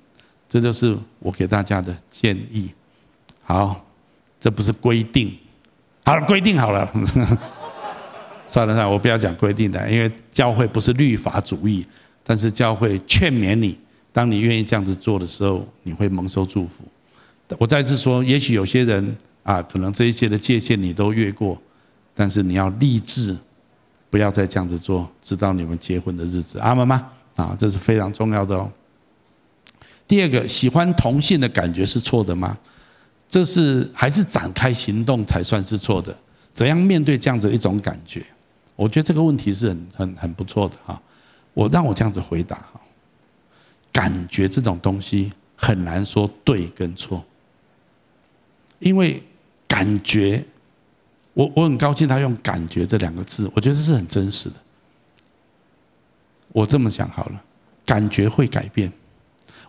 这就是我给大家的建议。好，这不是规定，好了，规定好了。[LAUGHS] 算了算了，我不要讲规定的，因为教会不是律法主义，但是教会劝勉你，当你愿意这样子做的时候，你会蒙受祝福。我再次说，也许有些人啊，可能这一些的界限你都越过，但是你要立志，不要再这样子做，直到你们结婚的日子。阿们吗？啊，这是非常重要的哦。第二个，喜欢同性的感觉是错的吗？这是还是展开行动才算是错的？怎样面对这样子一种感觉？我觉得这个问题是很很很不错的哈，我让我这样子回答哈，感觉这种东西很难说对跟错，因为感觉，我我很高兴他用“感觉”这两个字，我觉得这是很真实的。我这么想好了，感觉会改变。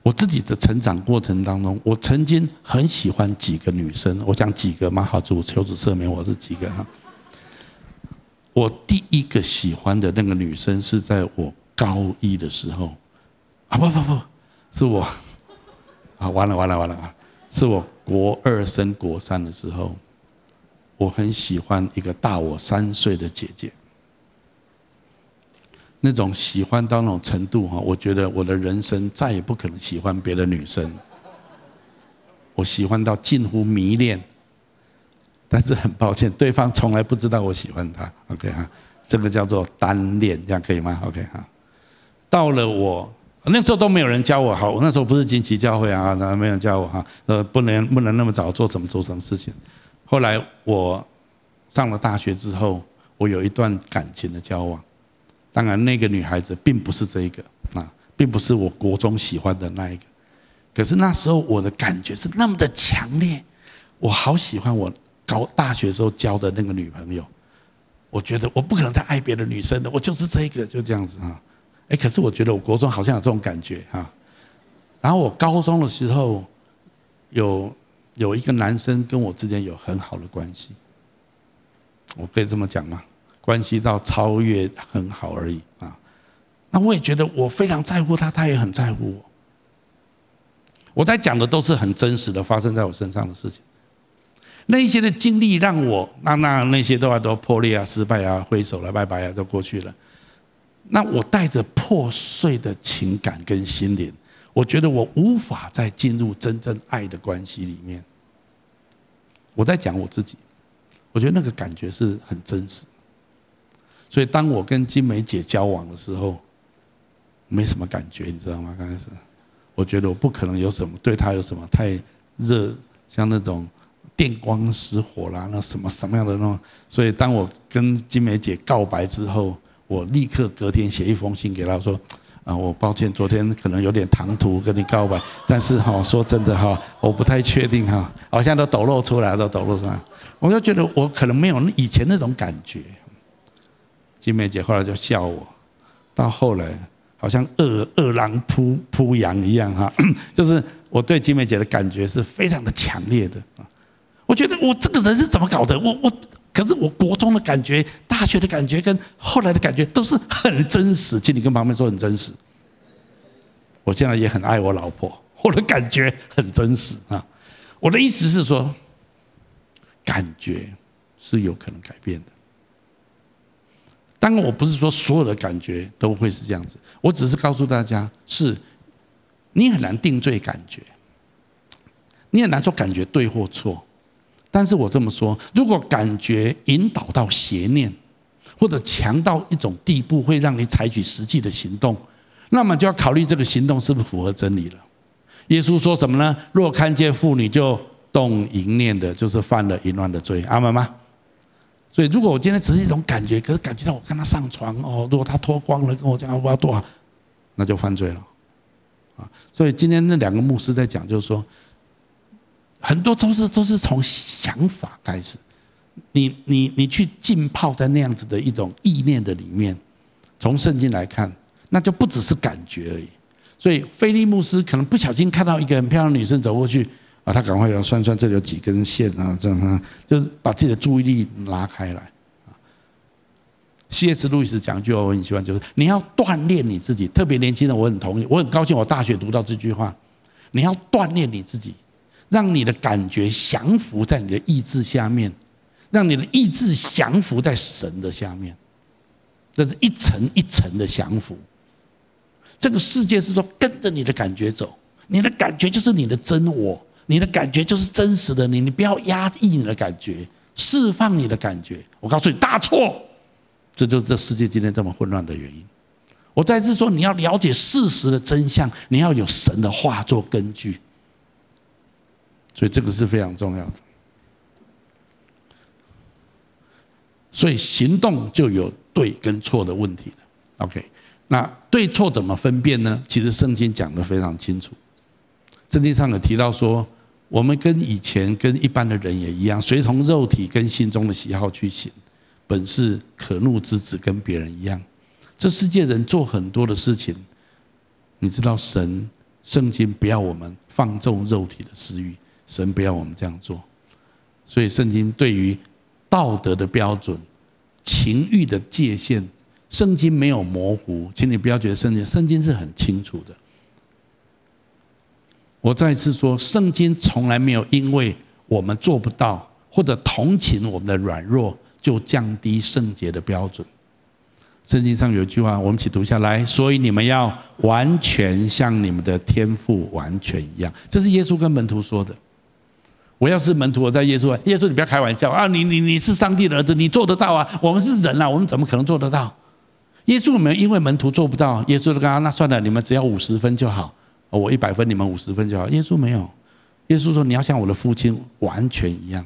我自己的成长过程当中，我曾经很喜欢几个女生，我讲几个嘛，好，主求主赦免我是几个哈。我第一个喜欢的那个女生是在我高一的时候，啊不不不，是我，啊完了完了完了啊，是我国二升国三的时候，我很喜欢一个大我三岁的姐姐，那种喜欢到那种程度哈，我觉得我的人生再也不可能喜欢别的女生，我喜欢到近乎迷恋。但是很抱歉，对方从来不知道我喜欢他。OK 哈，这个叫做单恋，这样可以吗？OK 哈。到了我那时候都没有人教我，好，我那时候不是金旗教会啊，那没有人教我哈，呃，不能不能那么早做什么做什么事情。后来我上了大学之后，我有一段感情的交往，当然那个女孩子并不是这一个啊，并不是我国中喜欢的那一个。可是那时候我的感觉是那么的强烈，我好喜欢我。高大学时候交的那个女朋友，我觉得我不可能再爱别的女生的，我就是这一个，就这样子啊。哎，可是我觉得我国中好像有这种感觉哈。然后我高中的时候，有有一个男生跟我之间有很好的关系，我可以这么讲吗？关系到超越很好而已啊。那我也觉得我非常在乎他，他也很在乎我。我在讲的都是很真实的发生在我身上的事情。那一些的经历让我那那那些都要都破裂啊、失败啊、挥手了、拜拜啊，都过去了。那我带着破碎的情感跟心灵，我觉得我无法再进入真正爱的关系里面。我在讲我自己，我觉得那个感觉是很真实。所以当我跟金梅姐交往的时候，没什么感觉，你知道吗？刚开始，我觉得我不可能有什么对她有什么太热，像那种。电光石火啦，那什么什么样的那种，所以当我跟金梅姐告白之后，我立刻隔天写一封信给他说，啊，我抱歉，昨天可能有点唐突跟你告白，但是哈，说真的哈，我不太确定哈，好像都抖露出来，都抖露出来，我就觉得我可能没有以前那种感觉。金梅姐后来就笑我，到后来好像饿饿狼扑扑羊一样哈，[COUGHS] 就是我对金梅姐的感觉是非常的强烈的啊。我觉得我这个人是怎么搞的？我我，可是我国中的感觉、大学的感觉跟后来的感觉都是很真实，请你跟旁边说很真实。我现在也很爱我老婆，我的感觉很真实啊。我的意思是说，感觉是有可能改变的。当然，我不是说所有的感觉都会是这样子，我只是告诉大家，是你很难定罪感觉，你很难说感觉对或错。但是我这么说，如果感觉引导到邪念，或者强到一种地步，会让你采取实际的行动，那么就要考虑这个行动是不是符合真理了。耶稣说什么呢？若看见妇女就动淫念的，就是犯了淫乱的罪。阿门吗？所以，如果我今天只是一种感觉，可是感觉到我跟他上床哦，如果他脱光了跟我讲我要多少，那就犯罪了。啊，所以今天那两个牧师在讲，就是说。很多都是都是从想法开始，你你你去浸泡在那样子的一种意念的里面，从圣经来看，那就不只是感觉而已。所以菲利牧师可能不小心看到一个很漂亮女生走过去，啊，他赶快要算算这里有几根线啊，这样啊，就是把自己的注意力拉开来。C.S. 路易斯讲一句话我很喜欢，就是你要锻炼你自己，特别年轻人，我很同意，我很高兴我大学读到这句话，你要锻炼你自己。让你的感觉降服在你的意志下面，让你的意志降服在神的下面，这是一层一层的降服。这个世界是说跟着你的感觉走，你的感觉就是你的真我，你的感觉就是真实的你，你不要压抑你的感觉，释放你的感觉。我告诉你，大错，这就是这世界今天这么混乱的原因。我再次说，你要了解事实的真相，你要有神的话做根据，所以这个是非常重要的。所以行动就有对跟错的问题了。OK，那对错怎么分辨呢？其实圣经讲得非常清楚。圣经上有提到说，我们跟以前跟一般的人也一样，随从肉体跟心中的喜好去行，本是可怒之子，跟别人一样。这世界人做很多的事情，你知道神圣经不要我们放纵肉体的私欲，神不要我们这样做，所以圣经对于道德的标准、情欲的界限，圣经没有模糊，请你不要觉得圣经，圣经是很清楚的。我再次说，圣经从来没有因为我们做不到或者同情我们的软弱，就降低圣洁的标准。圣经上有一句话，我们一起读下来。所以你们要完全像你们的天父完全一样。这是耶稣跟门徒说的。我要是门徒，我在耶稣，耶稣你不要开玩笑啊！你你你是上帝的儿子，你做得到啊？我们是人啊，我们怎么可能做得到？耶稣没有因为门徒做不到，耶稣就跟他那算了，你们只要五十分就好，我一百分，你们五十分就好。耶稣没有，耶稣说你要像我的父亲完全一样。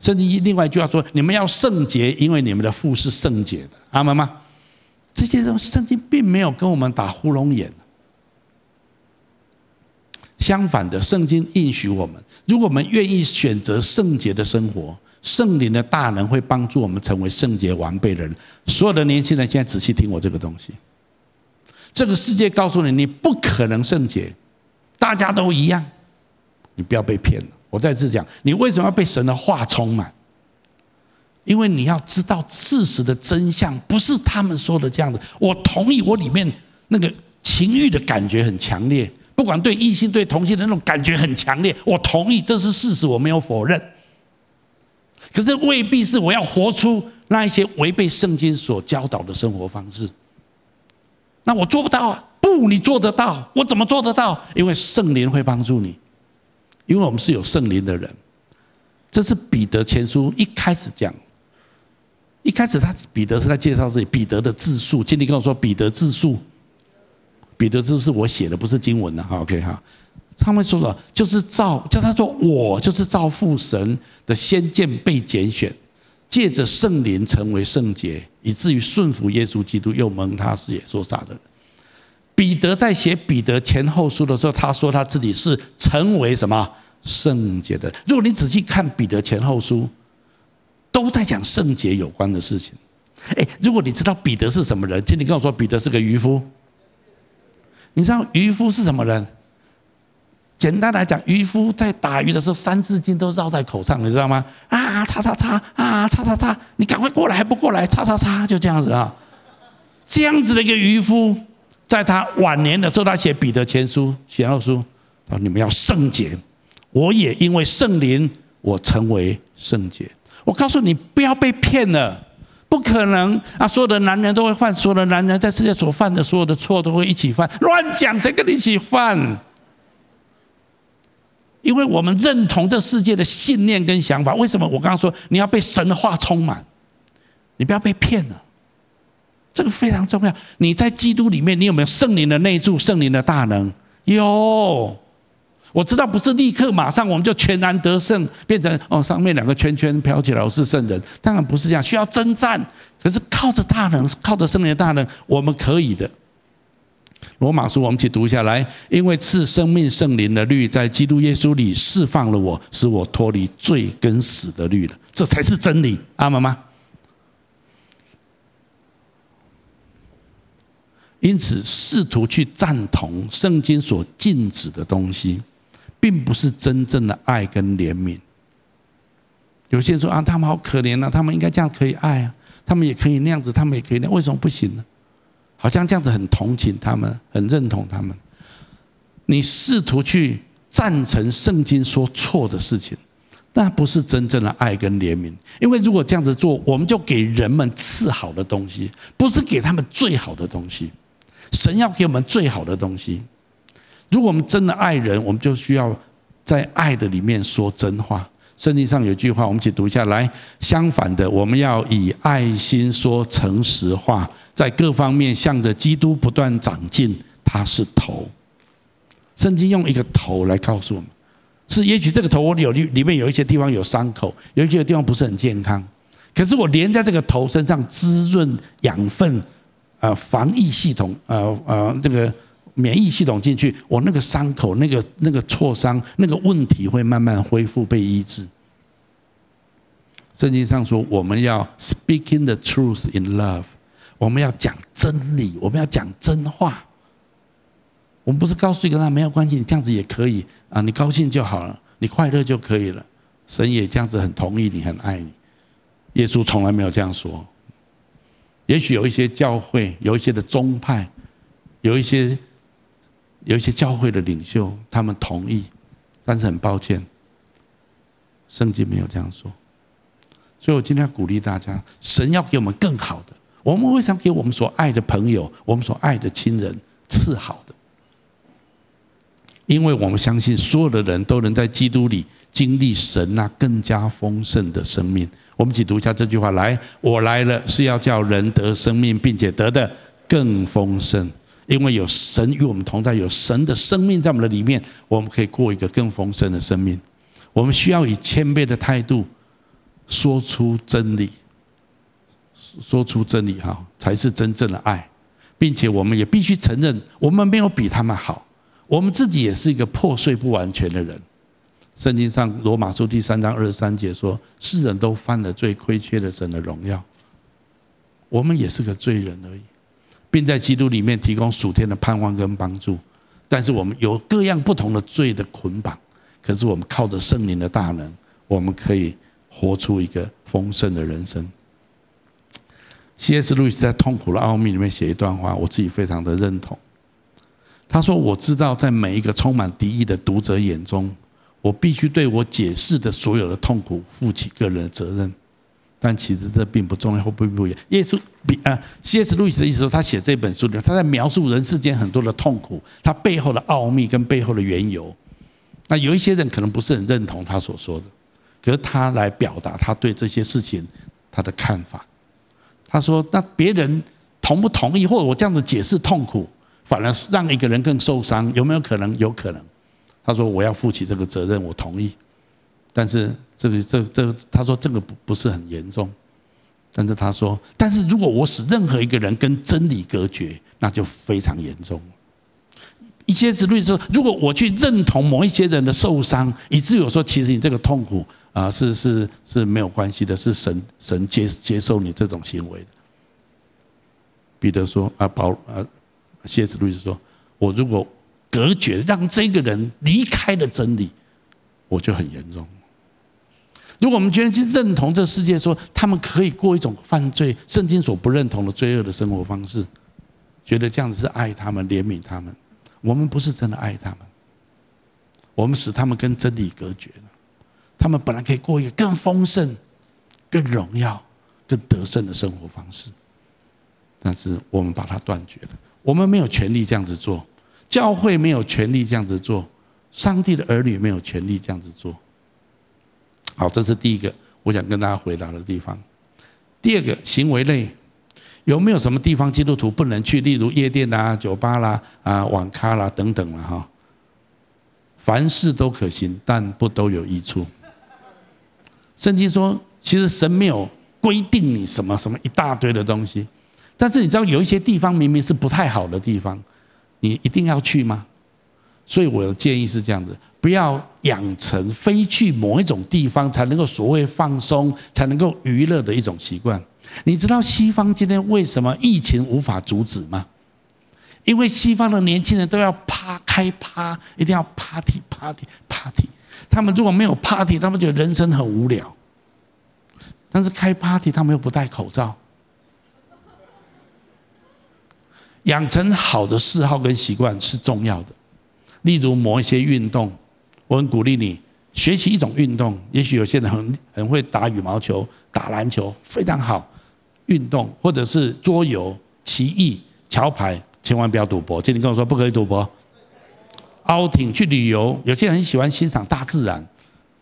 圣经另外一句话说，你们要圣洁，因为你们的父是圣洁的。阿门吗？这些东西，圣经并没有跟我们打呼噜眼。相反的，圣经应许我们，如果我们愿意选择圣洁的生活，圣灵的大能会帮助我们成为圣洁完备的人。所有的年轻人，现在仔细听我这个东西。这个世界告诉你，你不可能圣洁，大家都一样，你不要被骗了。我再次讲，你为什么要被神的话充满？因为你要知道事实的真相，不是他们说的这样的。我同意，我里面那个情欲的感觉很强烈，不管对异性对同性的那种感觉很强烈，我同意这是事实，我没有否认。可是未必是我要活出那一些违背圣经所教导的生活方式。那我做不到啊！不，你做得到。我怎么做得到？因为圣灵会帮助你，因为我们是有圣灵的人。这是彼得前书一开始讲。一开始他彼得是在介绍自己，彼得的自述。今天跟我说彼得自述，彼得这是我写的，不是经文的。，OK 哈。他们说了，就是造叫他说我就是造父神的先见被拣选，借着圣灵成为圣洁，以至于顺服耶稣基督，又蒙他是也说啥的。彼得在写彼得前后书的时候，他说他自己是成为什么圣洁的。如果你仔细看彼得前后书。都在讲圣洁有关的事情。哎，如果你知道彼得是什么人，请你跟我说，彼得是个渔夫。你知道渔夫是什么人？简单来讲，渔夫在打鱼的时候，三字经都绕在口上，你知道吗？啊，叉叉叉啊，叉叉叉，你赶快过来还不过来？叉叉叉，就这样子啊。这样子的一个渔夫，在他晚年的时候，他写彼得前书、写后书，说你们要圣洁，我也因为圣灵，我成为圣洁。我告诉你，不要被骗了，不可能啊！所有的男人都会犯，所有的男人在世界所犯的所有的错都会一起犯，乱讲，谁跟你一起犯？因为我们认同这世界的信念跟想法。为什么？我刚刚说你要被神的话充满，你不要被骗了，这个非常重要。你在基督里面，你有没有圣灵的内住、圣灵的大能？有。我知道不是立刻马上我们就全然得胜，变成哦上面两个圈圈飘起来，我是圣人。当然不是这样，需要征战。可是靠着大能，靠着圣灵的大能，我们可以的。罗马书我们一起读下来，因为赐生命圣灵的律在基督耶稣里释放了我，使我脱离罪跟死的律了。这才是真理，阿们吗？因此，试图去赞同圣经所禁止的东西。并不是真正的爱跟怜悯。有些人说啊，他们好可怜啊，他们应该这样可以爱啊，他们也可以那样子，他们也可以那，为什么不行呢？好像这样子很同情他们，很认同他们。你试图去赞成圣经说错的事情，那不是真正的爱跟怜悯。因为如果这样子做，我们就给人们次好的东西，不是给他们最好的东西。神要给我们最好的东西。如果我们真的爱人，我们就需要在爱的里面说真话。圣经上有句话，我们一起读一下来。相反的，我们要以爱心说诚实话，在各方面向着基督不断长进。他是头。圣经用一个头来告诉我们，是也许这个头我有里里面有一些地方有伤口，有一些地方不是很健康。可是我连在这个头身上滋润养分，呃，防疫系统，呃呃，这个。免疫系统进去，我那个伤口、那个那个挫伤、那个问题会慢慢恢复、被医治。圣经上说，我们要 speaking the truth in love，我们要讲真理，我们要讲真话。我们不是告诉一个人没有关系，你这样子也可以啊，你高兴就好了，你快乐就可以了。神也这样子很同意你，很爱你。耶稣从来没有这样说。也许有一些教会，有一些的宗派，有一些。有一些教会的领袖，他们同意，但是很抱歉，圣经没有这样说。所以我今天要鼓励大家，神要给我们更好的。我们为什么给我们所爱的朋友、我们所爱的亲人赐好的？因为我们相信，所有的人都能在基督里经历神那更加丰盛的生命。我们一起读一下这句话：来，我来了，是要叫人得生命，并且得的更丰盛。因为有神与我们同在，有神的生命在我们的里面，我们可以过一个更丰盛的生命。我们需要以谦卑的态度说出真理，说出真理哈，才是真正的爱，并且我们也必须承认，我们没有比他们好，我们自己也是一个破碎不完全的人。圣经上罗马书第三章二十三节说：“世人都犯了罪，亏缺了神的荣耀。”我们也是个罪人而已。并在基督里面提供属天的盼望跟帮助，但是我们有各样不同的罪的捆绑，可是我们靠着圣灵的大能，我们可以活出一个丰盛的人生。C.S. 路易斯在《痛苦的奥秘》里面写一段话，我自己非常的认同。他说：“我知道，在每一个充满敌意的读者眼中，我必须对我解释的所有的痛苦负起个人的责任。”但其实这并不重要，会不会不一样？耶稣比啊，C.S. 路易斯的意思说，他写这本书里，他在描述人世间很多的痛苦，他背后的奥秘跟背后的缘由。那有一些人可能不是很认同他所说的，可是他来表达他对这些事情他的看法。他说：“那别人同不同意，或者我这样子解释痛苦，反而是让一个人更受伤，有没有可能？有可能。”他说：“我要负起这个责任，我同意。”但是。这个这这，他说这个不不是很严重，但是他说，但是如果我使任何一个人跟真理隔绝，那就非常严重。一些子律说，如果我去认同某一些人的受伤，以至于我说，其实你这个痛苦啊，是是是没有关系的，是神神接接受你这种行为的。彼得说啊，保啊，谢子律师说，我如果隔绝，让这个人离开了真理，我就很严重。如果我们觉得去认同这世界，说他们可以过一种犯罪、圣经所不认同的罪恶的生活方式，觉得这样子是爱他们、怜悯他们，我们不是真的爱他们，我们使他们跟真理隔绝了。他们本来可以过一个更丰盛、更荣耀、更得胜的生活方式，但是我们把它断绝了。我们没有权利这样子做，教会没有权利这样子做，上帝的儿女没有权利这样子做。好，这是第一个我想跟大家回答的地方。第二个，行为类有没有什么地方基督徒不能去？例如夜店啦、酒吧啦、啊网咖啦等等了哈。凡事都可行，但不都有益处。圣经说，其实神没有规定你什么什么一大堆的东西，但是你知道有一些地方明明是不太好的地方，你一定要去吗？所以我的建议是这样子。不要养成非去某一种地方才能够所谓放松、才能够娱乐的一种习惯。你知道西方今天为什么疫情无法阻止吗？因为西方的年轻人都要趴开趴，一定要 party party party。他们如果没有 party，他们觉得人生很无聊。但是开 party，他们又不戴口罩。养成好的嗜好跟习惯是重要的，例如某一些运动。我很鼓励你学习一种运动，也许有些人很很会打羽毛球、打篮球，非常好。运动或者是桌游、棋艺、桥牌，千万不要赌博。今天跟我说不可以赌博。outing 去旅游，有些人很喜欢欣赏大自然，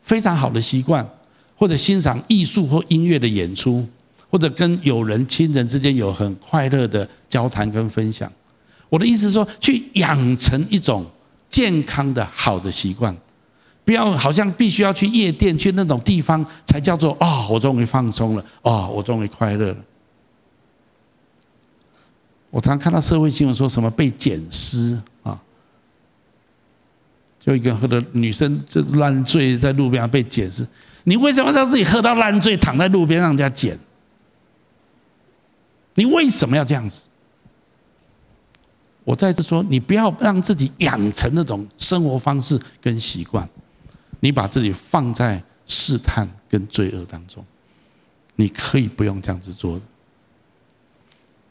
非常好的习惯。或者欣赏艺术或音乐的演出，或者跟友人、亲人之间有很快乐的交谈跟分享。我的意思是说，去养成一种健康的好的习惯，不要好像必须要去夜店去那种地方才叫做啊，我终于放松了，啊，我终于快乐了。我常看到社会新闻说什么被捡尸啊，就一个喝的女生就烂醉在路边上被捡尸。你为什么让自己喝到烂醉，躺在路边让人家捡？你为什么要这样子？我再次说，你不要让自己养成那种生活方式跟习惯，你把自己放在试探跟罪恶当中，你可以不用这样子做。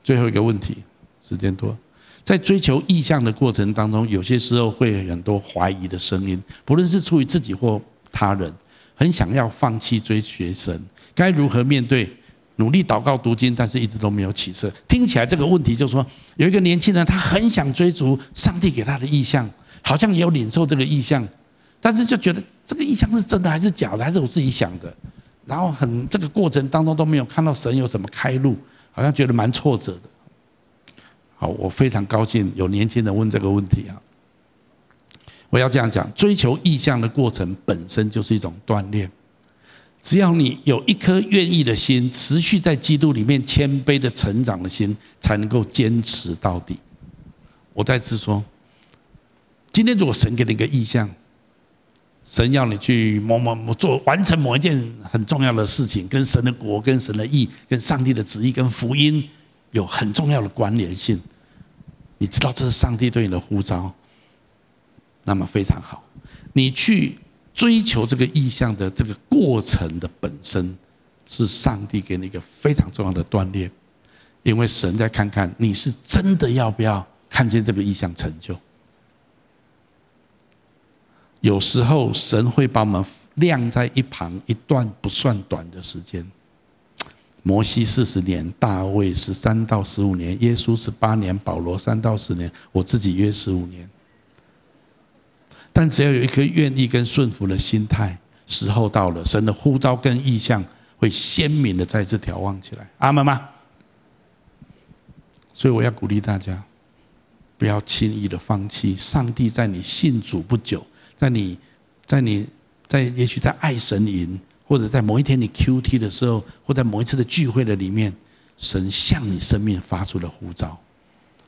最后一个问题，时间多，在追求意向的过程当中，有些时候会很多怀疑的声音，不论是出于自己或他人。很想要放弃追学神，该如何面对？努力祷告读经，但是一直都没有起色。听起来这个问题就是说，有一个年轻人，他很想追逐上帝给他的意向，好像也有领受这个意向，但是就觉得这个意象是真的还是假的，还是我自己想的？然后很这个过程当中都没有看到神有什么开路，好像觉得蛮挫折的。好，我非常高兴有年轻人问这个问题啊。我要这样讲，追求意象的过程本身就是一种锻炼。只要你有一颗愿意的心，持续在基督里面谦卑的成长的心，才能够坚持到底。我再次说，今天如果神给你一个意象，神要你去某某某做完成某一件很重要的事情，跟神的国、跟神的义、跟上帝的旨意、跟福音有很重要的关联性，你知道这是上帝对你的呼召。那么非常好，你去追求这个意象的这个过程的本身，是上帝给你一个非常重要的锻炼，因为神在看看你是真的要不要看见这个意象成就。有时候神会把我们晾在一旁一段不算短的时间，摩西四十年，大卫十三到十五年，耶稣十八年，保罗三到十年，我自己约十五年。但只要有一颗愿意跟顺服的心态，时候到了，神的呼召跟意象会鲜明的再次眺望起来。阿门吗？所以我要鼓励大家，不要轻易的放弃。上帝在你信主不久，在你，在你，在也许在爱神营，或者在某一天你 QT 的时候，或在某一次的聚会的里面，神向你生命发出了呼召。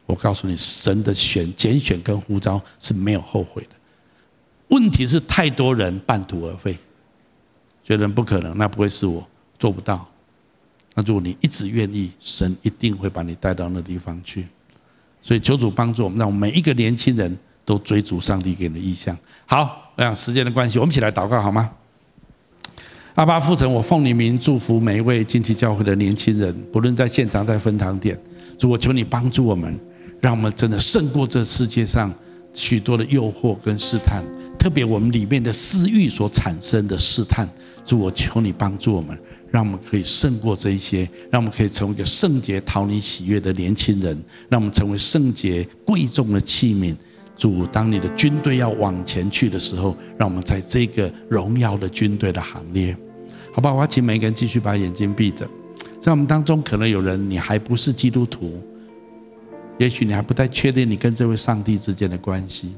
我告诉你，神的选拣选跟呼召是没有后悔的。问题是太多人半途而废，觉得不可能，那不会是我做不到。那如果你一直愿意，神一定会把你带到那地方去。所以求主帮助我们，让我们每一个年轻人都追逐上帝给你的意向。好，我想时间的关系，我们一起来祷告好吗？阿爸父神，我奉你名祝福每一位近期教会的年轻人，不论在现场在分堂点，主我求你帮助我们，让我们真的胜过这世界上许多的诱惑跟试探。特别我们里面的私欲所产生的试探，主我求你帮助我们，让我们可以胜过这一些，让我们可以成为一个圣洁、讨你喜悦的年轻人，让我们成为圣洁、贵重的器皿。主，当你的军队要往前去的时候，让我们在这个荣耀的军队的行列，好吧？我要请每个人继续把眼睛闭着，在我们当中可能有人你还不是基督徒，也许你还不太确定你跟这位上帝之间的关系。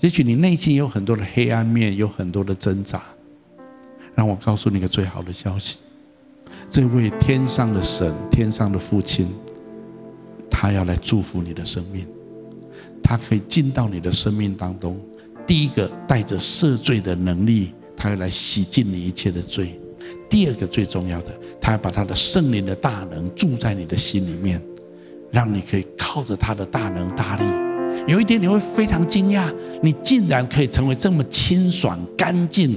也许你内心有很多的黑暗面，有很多的挣扎。让我告诉你一个最好的消息：这位天上的神、天上的父亲，他要来祝福你的生命。他可以进到你的生命当中。第一个，带着赦罪的能力，他要来洗净你一切的罪。第二个，最重要的，他要把他的圣灵的大能住在你的心里面，让你可以靠着他的大能大力。有一天你会非常惊讶，你竟然可以成为这么清爽、干净、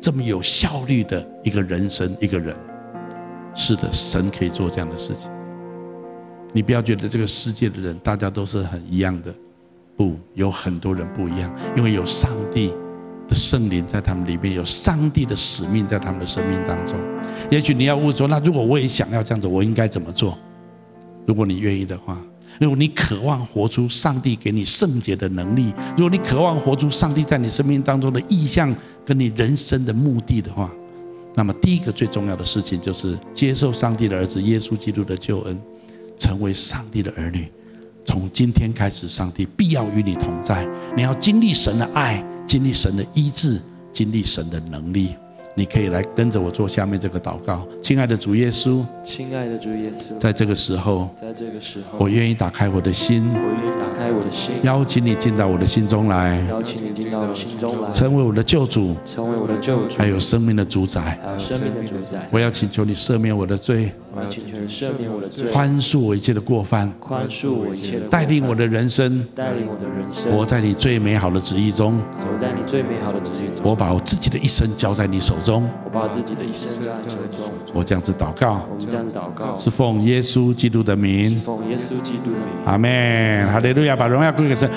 这么有效率的一个人生一个人。是的，神可以做这样的事情。你不要觉得这个世界的人大家都是很一样的，不，有很多人不一样，因为有上帝的圣灵在他们里面，有上帝的使命在他们的生命当中。也许你要问说，那如果我也想要这样子，我应该怎么做？如果你愿意的话，如果你渴望活出上帝给你圣洁的能力，如果你渴望活出上帝在你生命当中的意向跟你人生的目的的话，那么第一个最重要的事情就是接受上帝的儿子耶稣基督的救恩，成为上帝的儿女。从今天开始，上帝必要与你同在。你要经历神的爱，经历神的医治，经历神的能力。你可以来跟着我做下面这个祷告，亲爱的主耶稣，亲爱的主耶稣，在这个时候，在这个时候，我愿意打开我的心，我愿意打开我的心，邀请你进到我的心中来，邀请你进到我的心中来，成为我的救主，成为我的救主，还有生命的主宰，还有生命的主宰。我要请求你赦免我的罪，我要请求你赦免我的罪，宽恕我一切的过犯，宽恕我一切的，带领我的人生，带领我的人生，活在你最美好的旨意中，活在你最美好的旨意中。我把我自己的一生交在你手中，我把自己的一生交在你手中。我这样子祷告，我们这样子祷告，是奉耶稣基督的名，奉耶稣基督的名。阿门。哈利路亚，把荣耀归给神。